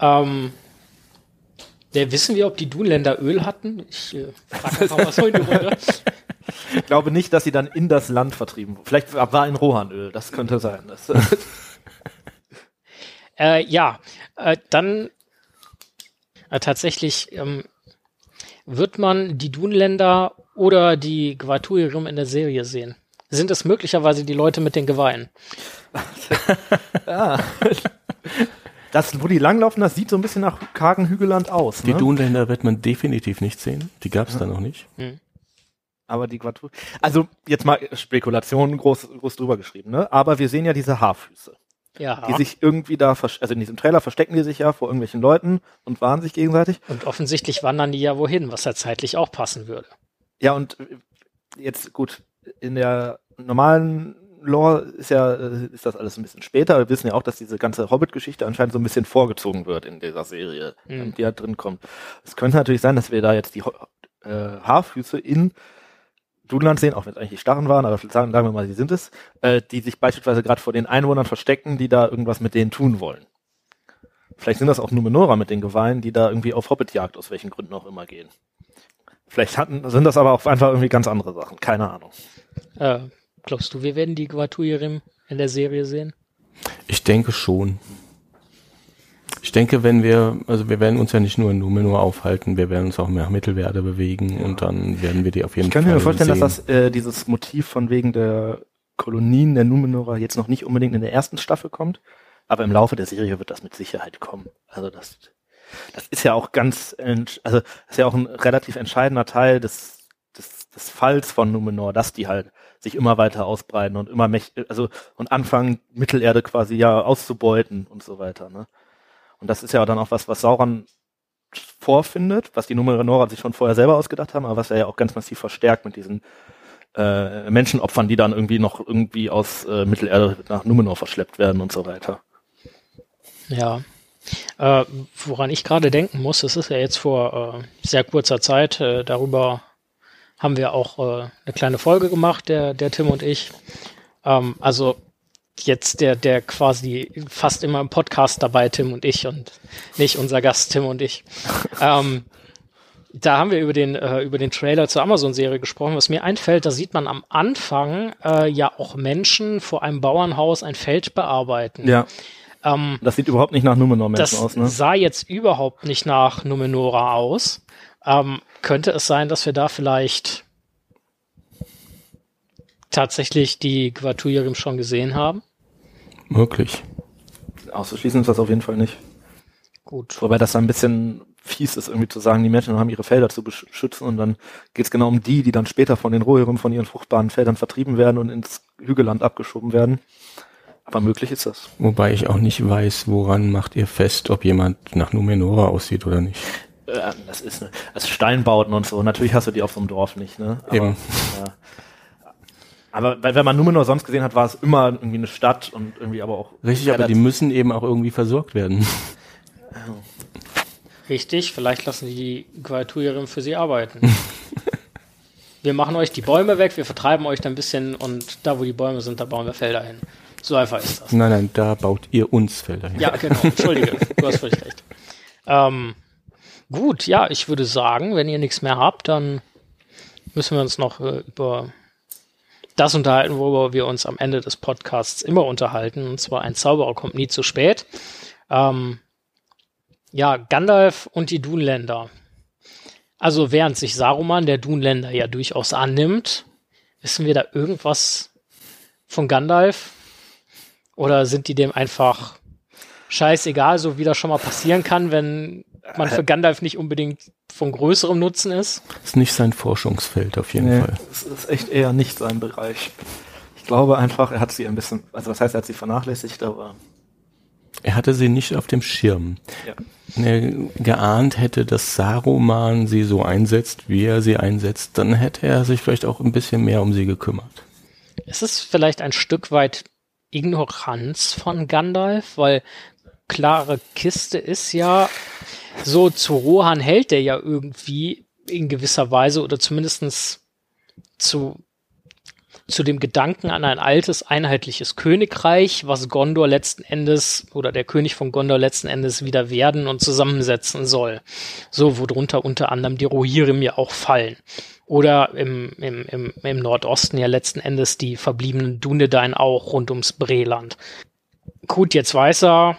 Ähm, ja, wissen wir, ob die Dunländer Öl hatten? Ich äh, frage einfach mal so in die Runde. (laughs) Ich glaube nicht, dass sie dann in das Land vertrieben wurden. Vielleicht war in Rohanöl, das könnte sein. Das, (laughs) Äh, ja, äh, dann äh, tatsächlich ähm, wird man die Dunländer oder die Gvaturium in der Serie sehen. Sind es möglicherweise die Leute mit den Geweihen? (laughs) das, wo die langlaufen, das sieht so ein bisschen nach kargen Hügelland aus. Die Ne? Dunländer wird man definitiv nicht sehen. Die gab es da noch nicht. Aber die Quatur. Also jetzt mal Spekulation groß, groß drüber geschrieben, ne? Aber wir sehen ja diese Haarfüße, Ja. die sich irgendwie da, also in diesem Trailer verstecken die sich ja vor irgendwelchen Leuten und warnen sich gegenseitig. Und offensichtlich wandern die ja wohin, was ja zeitlich auch passen würde. Ja, und jetzt gut, in der normalen Lore ist ja, äh, ist das alles ein bisschen später. Wir wissen ja auch, dass diese ganze Hobbit-Geschichte anscheinend so ein bisschen vorgezogen wird in dieser Serie, Mhm. ähm, die da drin kommt. Es könnte natürlich sein, dass wir da jetzt die äh, Haarfüße in Dunland sehen, auch wenn es eigentlich die Starren waren, aber sagen, sagen wir mal, sie sind es, äh, die sich beispielsweise gerade vor den Einwohnern verstecken, die da irgendwas mit denen tun wollen. Vielleicht sind das auch Numenora mit den Geweihen, die da irgendwie auf Hobbitjagd aus welchen Gründen auch immer gehen. Vielleicht hatten, sind das aber auch einfach irgendwie ganz andere Sachen. Keine Ahnung. Äh, glaubst du, wir werden die Gvaturium in der Serie sehen? Ich denke schon. Ich denke, wenn wir, also wir werden uns ja nicht nur in Numenor aufhalten, wir werden uns auch nach Mittelerde bewegen und dann werden wir die auf jeden Ich Fall könnte mir vorstellen, sehen. dass das äh, dieses Motiv von wegen der Kolonien der Numenora jetzt noch nicht unbedingt in der ersten Staffel kommt, aber im Laufe der Serie wird das mit Sicherheit kommen. Also das, das ist ja auch ganz, also das ist ja auch ein relativ entscheidender Teil des, des, des Falls von Numenor, dass die halt sich immer weiter ausbreiten und immer mächt also und anfangen Mittelerde quasi ja auszubeuten und so weiter. Ne? Und das ist ja dann auch was, was Sauron vorfindet, was die Numenora sich schon vorher selber ausgedacht haben, aber was er ja auch ganz massiv verstärkt mit diesen äh, Menschenopfern, die dann irgendwie noch irgendwie aus äh, Mittelerde nach Numenor verschleppt werden und so weiter. Ja. Äh, woran ich gerade denken muss, es ist ja jetzt vor äh, sehr kurzer Zeit, äh, darüber haben wir auch äh, eine kleine Folge gemacht, der, der Tim und ich. Ähm, also jetzt der, der quasi fast immer im Podcast dabei, Tim und ich und nicht unser Gast Tim und ich. (laughs) ähm, da haben wir über den, äh, über den Trailer zur Amazon-Serie gesprochen. Was mir einfällt, da sieht man am Anfang äh, ja auch Menschen vor einem Bauernhaus ein Feld bearbeiten. Ja. Ähm, Das sieht überhaupt nicht nach Numenor-Menschen das aus, ne? sah jetzt überhaupt nicht nach Numenora aus. Ähm, könnte es sein, dass wir da vielleicht tatsächlich die Quatujerim schon gesehen haben. Möglich. Auszuschließen ist das auf jeden Fall nicht. Gut. Wobei das dann ein bisschen fies ist, irgendwie zu sagen, die Menschen haben ihre Felder zu beschützen und dann geht es genau um die, die dann später von den Rohirrim von ihren fruchtbaren Feldern vertrieben werden und ins Hügelland abgeschoben werden. Aber möglich ist das. Wobei ich auch nicht weiß, woran macht ihr fest, ob jemand nach Numenora aussieht oder nicht. Äh, das ist ne, also Steinbauten und so. Natürlich hast du die auf so einem Dorf nicht, ne? Aber, Eben. Äh, aber wenn man Numenor sonst gesehen hat, war es immer irgendwie eine Stadt und irgendwie aber auch. Richtig, aber die müssen eben auch irgendwie versorgt werden. Richtig, vielleicht lassen die Quatujerim für sie arbeiten. (laughs) wir machen euch die Bäume weg, wir vertreiben euch dann ein bisschen und da, wo die Bäume sind, da bauen wir Felder hin. So einfach ist das. Nein, nein, da baut ihr uns Felder hin. Ja, genau. Entschuldige, du hast völlig recht. (laughs) Ähm, gut, ja, ich würde sagen, wenn ihr nichts mehr habt, dann müssen wir uns noch äh, über das unterhalten, worüber wir uns am Ende des Podcasts immer unterhalten. Und zwar ein Zauberer kommt nie zu spät. Ähm, ja, Gandalf und die Dunländer. Also während sich Saruman der Dunländer ja durchaus annimmt, wissen wir da irgendwas von Gandalf? Oder sind die dem einfach scheißegal, so wie das schon mal passieren kann, wenn man für Gandalf nicht unbedingt von größerem Nutzen ist? Ist nicht sein Forschungsfeld auf jeden Nee, Fall. das ist echt eher nicht sein Bereich. Ich glaube einfach, er hat sie ein bisschen, also was heißt, er hat sie vernachlässigt, aber Er hatte sie nicht auf dem Schirm. ja. Wenn er geahnt hätte, dass Saruman sie so einsetzt, wie er sie einsetzt, dann hätte er sich vielleicht auch ein bisschen mehr um sie gekümmert. Es ist vielleicht ein Stück weit Ignoranz von Gandalf, weil klare Kiste ist ja so zu Rohan hält der ja irgendwie in gewisser Weise oder zumindestens zu zu dem Gedanken an ein altes, einheitliches Königreich, was Gondor letzten Endes oder der König von Gondor letzten Endes wieder werden und zusammensetzen soll. So, worunter unter anderem die Rohirrim ja auch fallen. Oder im, im, im, im Nordosten ja letzten Endes die verbliebenen Dunedain auch rund ums Breland. Gut, jetzt weiß er,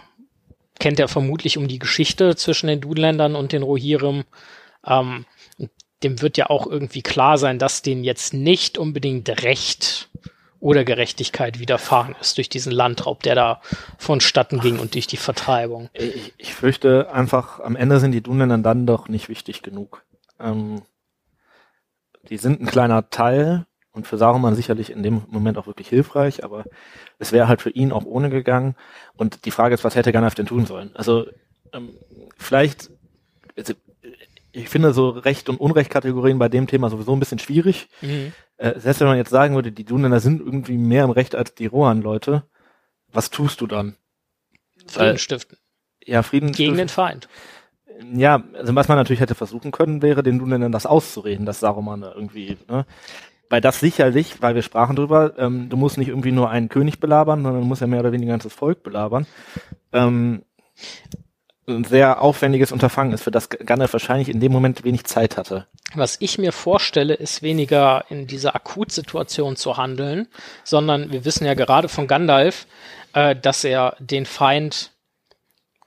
kennt er vermutlich um die Geschichte zwischen den Dunländern und den Rohirrim. Ähm, dem wird ja auch irgendwie klar sein, dass denen jetzt nicht unbedingt Recht oder Gerechtigkeit widerfahren ist durch diesen Landraub, der da vonstatten ging und durch die Vertreibung. Ich, ich fürchte einfach, am Ende sind die Dunländer dann doch nicht wichtig genug. Ähm, die sind ein kleiner Teil und für Saruman sicherlich in dem Moment auch wirklich hilfreich, aber es wäre halt für ihn auch ohne gegangen. Und die Frage ist, was hätte Gandalf denn tun sollen? Also ähm, vielleicht, also, ich finde so Recht- und Unrecht-Kategorien bei dem Thema sowieso ein bisschen schwierig. Mhm. Äh, selbst wenn man jetzt sagen würde, die Dunländer sind irgendwie mehr im Recht als die Rohan-Leute, was tust du dann? Frieden stiften. Ja, Frieden Gegen den Feind. ja, also was man natürlich hätte versuchen können, wäre den Dunländern das auszureden, dass Saruman da irgendwie, ne? Weil das sicherlich, weil wir sprachen drüber, ähm, du musst nicht irgendwie nur einen König belabern, sondern du musst ja mehr oder weniger ein ganzes Volk belabern. Ähm, ein sehr aufwendiges Unterfangen ist, für das Gandalf wahrscheinlich in dem Moment wenig Zeit hatte. Was ich mir vorstelle, ist weniger in dieser Akutsituation zu handeln, sondern wir wissen ja gerade von Gandalf, äh, dass er den Feind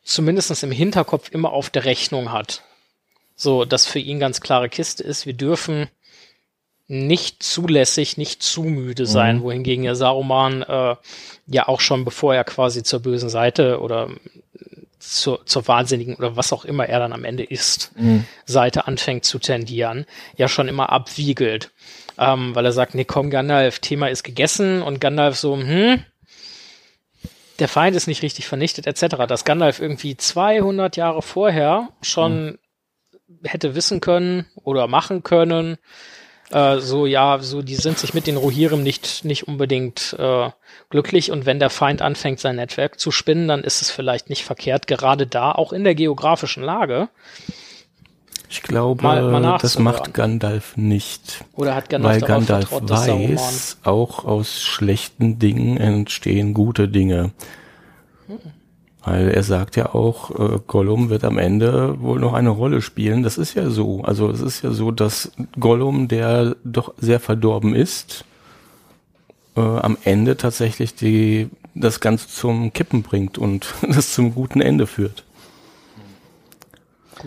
zumindest im Hinterkopf immer auf der Rechnung hat. So, dass für ihn ganz klare Kiste ist, wir dürfen nicht zulässig, nicht zu müde sein, wohingegen ja Saruman äh, ja auch schon bevor er quasi zur bösen Seite oder zur, zur wahnsinnigen oder was auch immer er dann am Ende ist, Seite anfängt zu tendieren, ja schon immer abwiegelt. Ähm, weil er sagt, nee, komm, Gandalf, Thema ist gegessen und Gandalf so, hm, der Feind ist nicht richtig vernichtet, etc. Dass Gandalf irgendwie 200 Jahre vorher schon hätte wissen können oder machen können, äh, so, ja, so, die sind sich mit den Rohirrim nicht, nicht unbedingt äh, glücklich und wenn der Feind anfängt, sein Netzwerk zu spinnen, dann ist es vielleicht nicht verkehrt, gerade da, auch in der geografischen Lage. Ich glaube, Mal- mal das macht Gandalf nicht. Oder hat Gandalf Weil darauf Gandalf vertraut, weiß, auch aus schlechten Dingen entstehen gute Dinge. Weil er sagt ja auch, äh, Gollum wird am Ende wohl noch eine Rolle spielen. Das ist ja so. Also es ist ja so, dass Gollum, der doch sehr verdorben ist, äh, am Ende tatsächlich die, das Ganze zum Kippen bringt und (laughs) das zum guten Ende führt.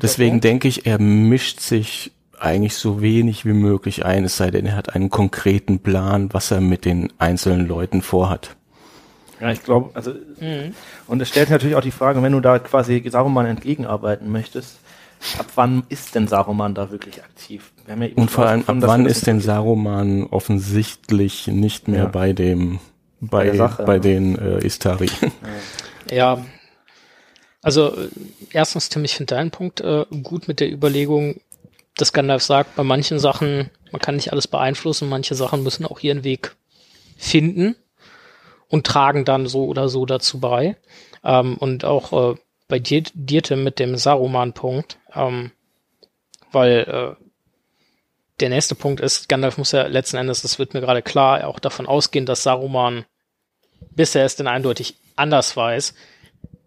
Deswegen Punkt. denke ich, er mischt sich eigentlich so wenig wie möglich ein, es sei denn, er hat einen konkreten Plan, was er mit den einzelnen Leuten vorhat. Ja, ich glaube, also, mhm. und es stellt natürlich auch die Frage, wenn du da quasi Saruman entgegenarbeiten möchtest, ab wann ist denn Saruman da wirklich aktiv? Ja und vor allem, ab wann ist denn Saruman offensichtlich nicht mehr ja. bei dem, bei, bei, Sache, bei den äh, Istari? Ja. ja. Also, erstens, Tim, ich finde deinen Punkt äh, gut mit der Überlegung, dass Gandalf sagt, bei manchen Sachen, man kann nicht alles beeinflussen, manche Sachen müssen auch ihren Weg finden und tragen dann so oder so dazu bei. Ähm, und auch äh, bei dir, dir Tim, mit dem Saruman-Punkt, ähm, weil äh, der nächste Punkt ist, Gandalf muss ja letzten Endes, das wird mir gerade klar, auch davon ausgehen, dass Saruman, bis er es denn eindeutig anders weiß,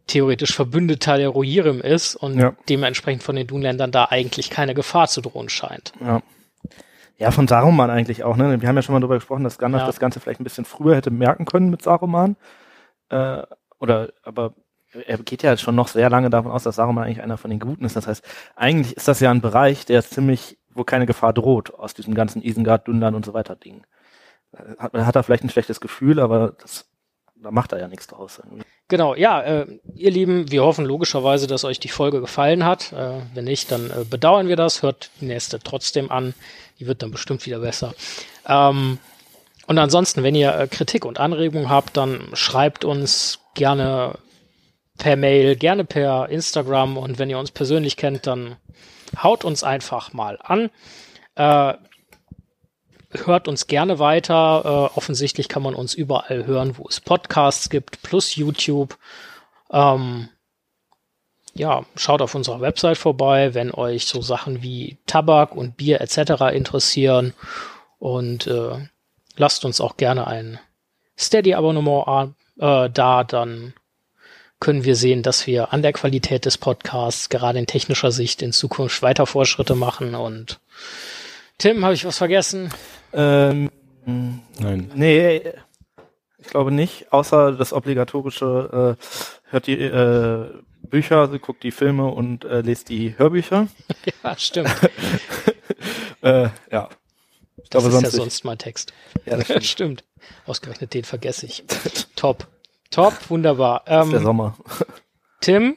theoretisch Verbündeter der Rohirrim ist und ja. dementsprechend von den Dunländern da eigentlich keine Gefahr zu drohen scheint. Ja. Ja, von Saruman eigentlich auch, ne? Wir haben ja schon mal darüber gesprochen, dass Gandalf ja. das Ganze vielleicht ein bisschen früher hätte merken können mit Saruman. Äh, oder, aber er geht ja schon noch sehr lange davon aus, dass Saruman eigentlich einer von den Guten ist. Das heißt, eigentlich ist das ja ein Bereich, der ist ziemlich, wo keine Gefahr droht, aus diesem ganzen Isengard, Dundan und so weiter Ding. Hat, hat er vielleicht ein schlechtes Gefühl, aber das, da macht er ja nichts draus. Irgendwie. Genau, ja, äh, ihr Lieben, wir hoffen logischerweise, dass euch die Folge gefallen hat. Äh, wenn nicht, dann äh, bedauern wir das. Hört die nächste trotzdem an. Die wird dann bestimmt wieder besser. Ähm, und ansonsten, wenn ihr äh, Kritik und Anregungen habt, dann schreibt uns gerne per Mail, gerne per Instagram und wenn ihr uns persönlich kennt, dann haut uns einfach mal an. Hört uns gerne weiter. Äh, offensichtlich kann man uns überall hören, wo es Podcasts gibt, plus YouTube. Ähm, ja, schaut auf unserer Website vorbei, wenn euch so Sachen wie Tabak und Bier etc. interessieren. Und äh, lasst uns auch gerne ein Steady-Abonnement äh, da, dann können wir sehen, dass wir an der Qualität des Podcasts gerade in technischer Sicht in Zukunft weiter Fortschritte machen. Und Tim, habe ich was vergessen? Ähm, Nein. Nee, ich glaube nicht, außer das obligatorische äh, hört die äh, Bücher, sie guckt die Filme und äh, lest die Hörbücher. (laughs) ja, stimmt. (laughs) äh, ja. Ich das glaube, ist sonst ja sonst mein Text. Ja, das (laughs) stimmt. stimmt. Ausgerechnet den vergesse ich. Top. Top, wunderbar. Ähm, ist der Sommer. Tim,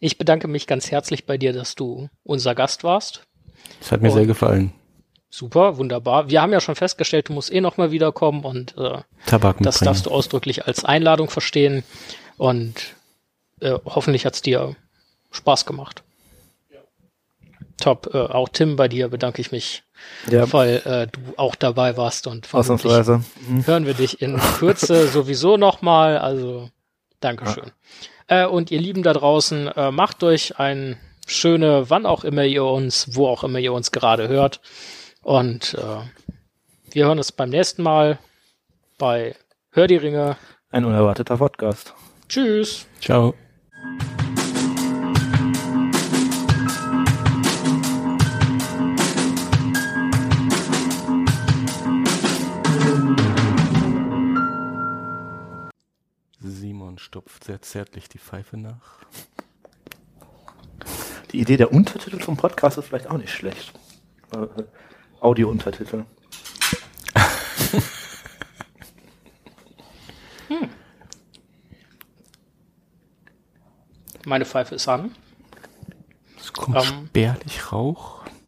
ich bedanke mich ganz herzlich bei dir, dass du unser Gast warst. Es hat mir und sehr gefallen. Super, wunderbar. Wir haben ja schon festgestellt, du musst eh nochmal wiederkommen und äh, Tabak das darfst du ausdrücklich als Einladung verstehen. Und äh, hoffentlich hat's dir Spaß gemacht. Ja. Top. Äh, auch Tim, bei dir bedanke ich mich, ja. weil äh, du auch dabei warst und Ausnahmsweise. Mhm. hören wir dich in Kürze (laughs) sowieso nochmal. Also Dankeschön. Ja. Äh, und ihr Lieben da draußen, äh, macht euch ein schöne, wann auch immer ihr uns, wo auch immer ihr uns gerade hört. Und äh, wir hören uns beim nächsten Mal bei Hör die Ringe. Ein unerwarteter Podcast. Tschüss. Ciao. Simon stopft sehr zärtlich die Pfeife nach. Die Idee der Untertitel vom Podcast ist vielleicht auch nicht schlecht. Audio-Untertitel. hm. Meine Pfeife ist an. Es kommt ähm, spärlich Rauch.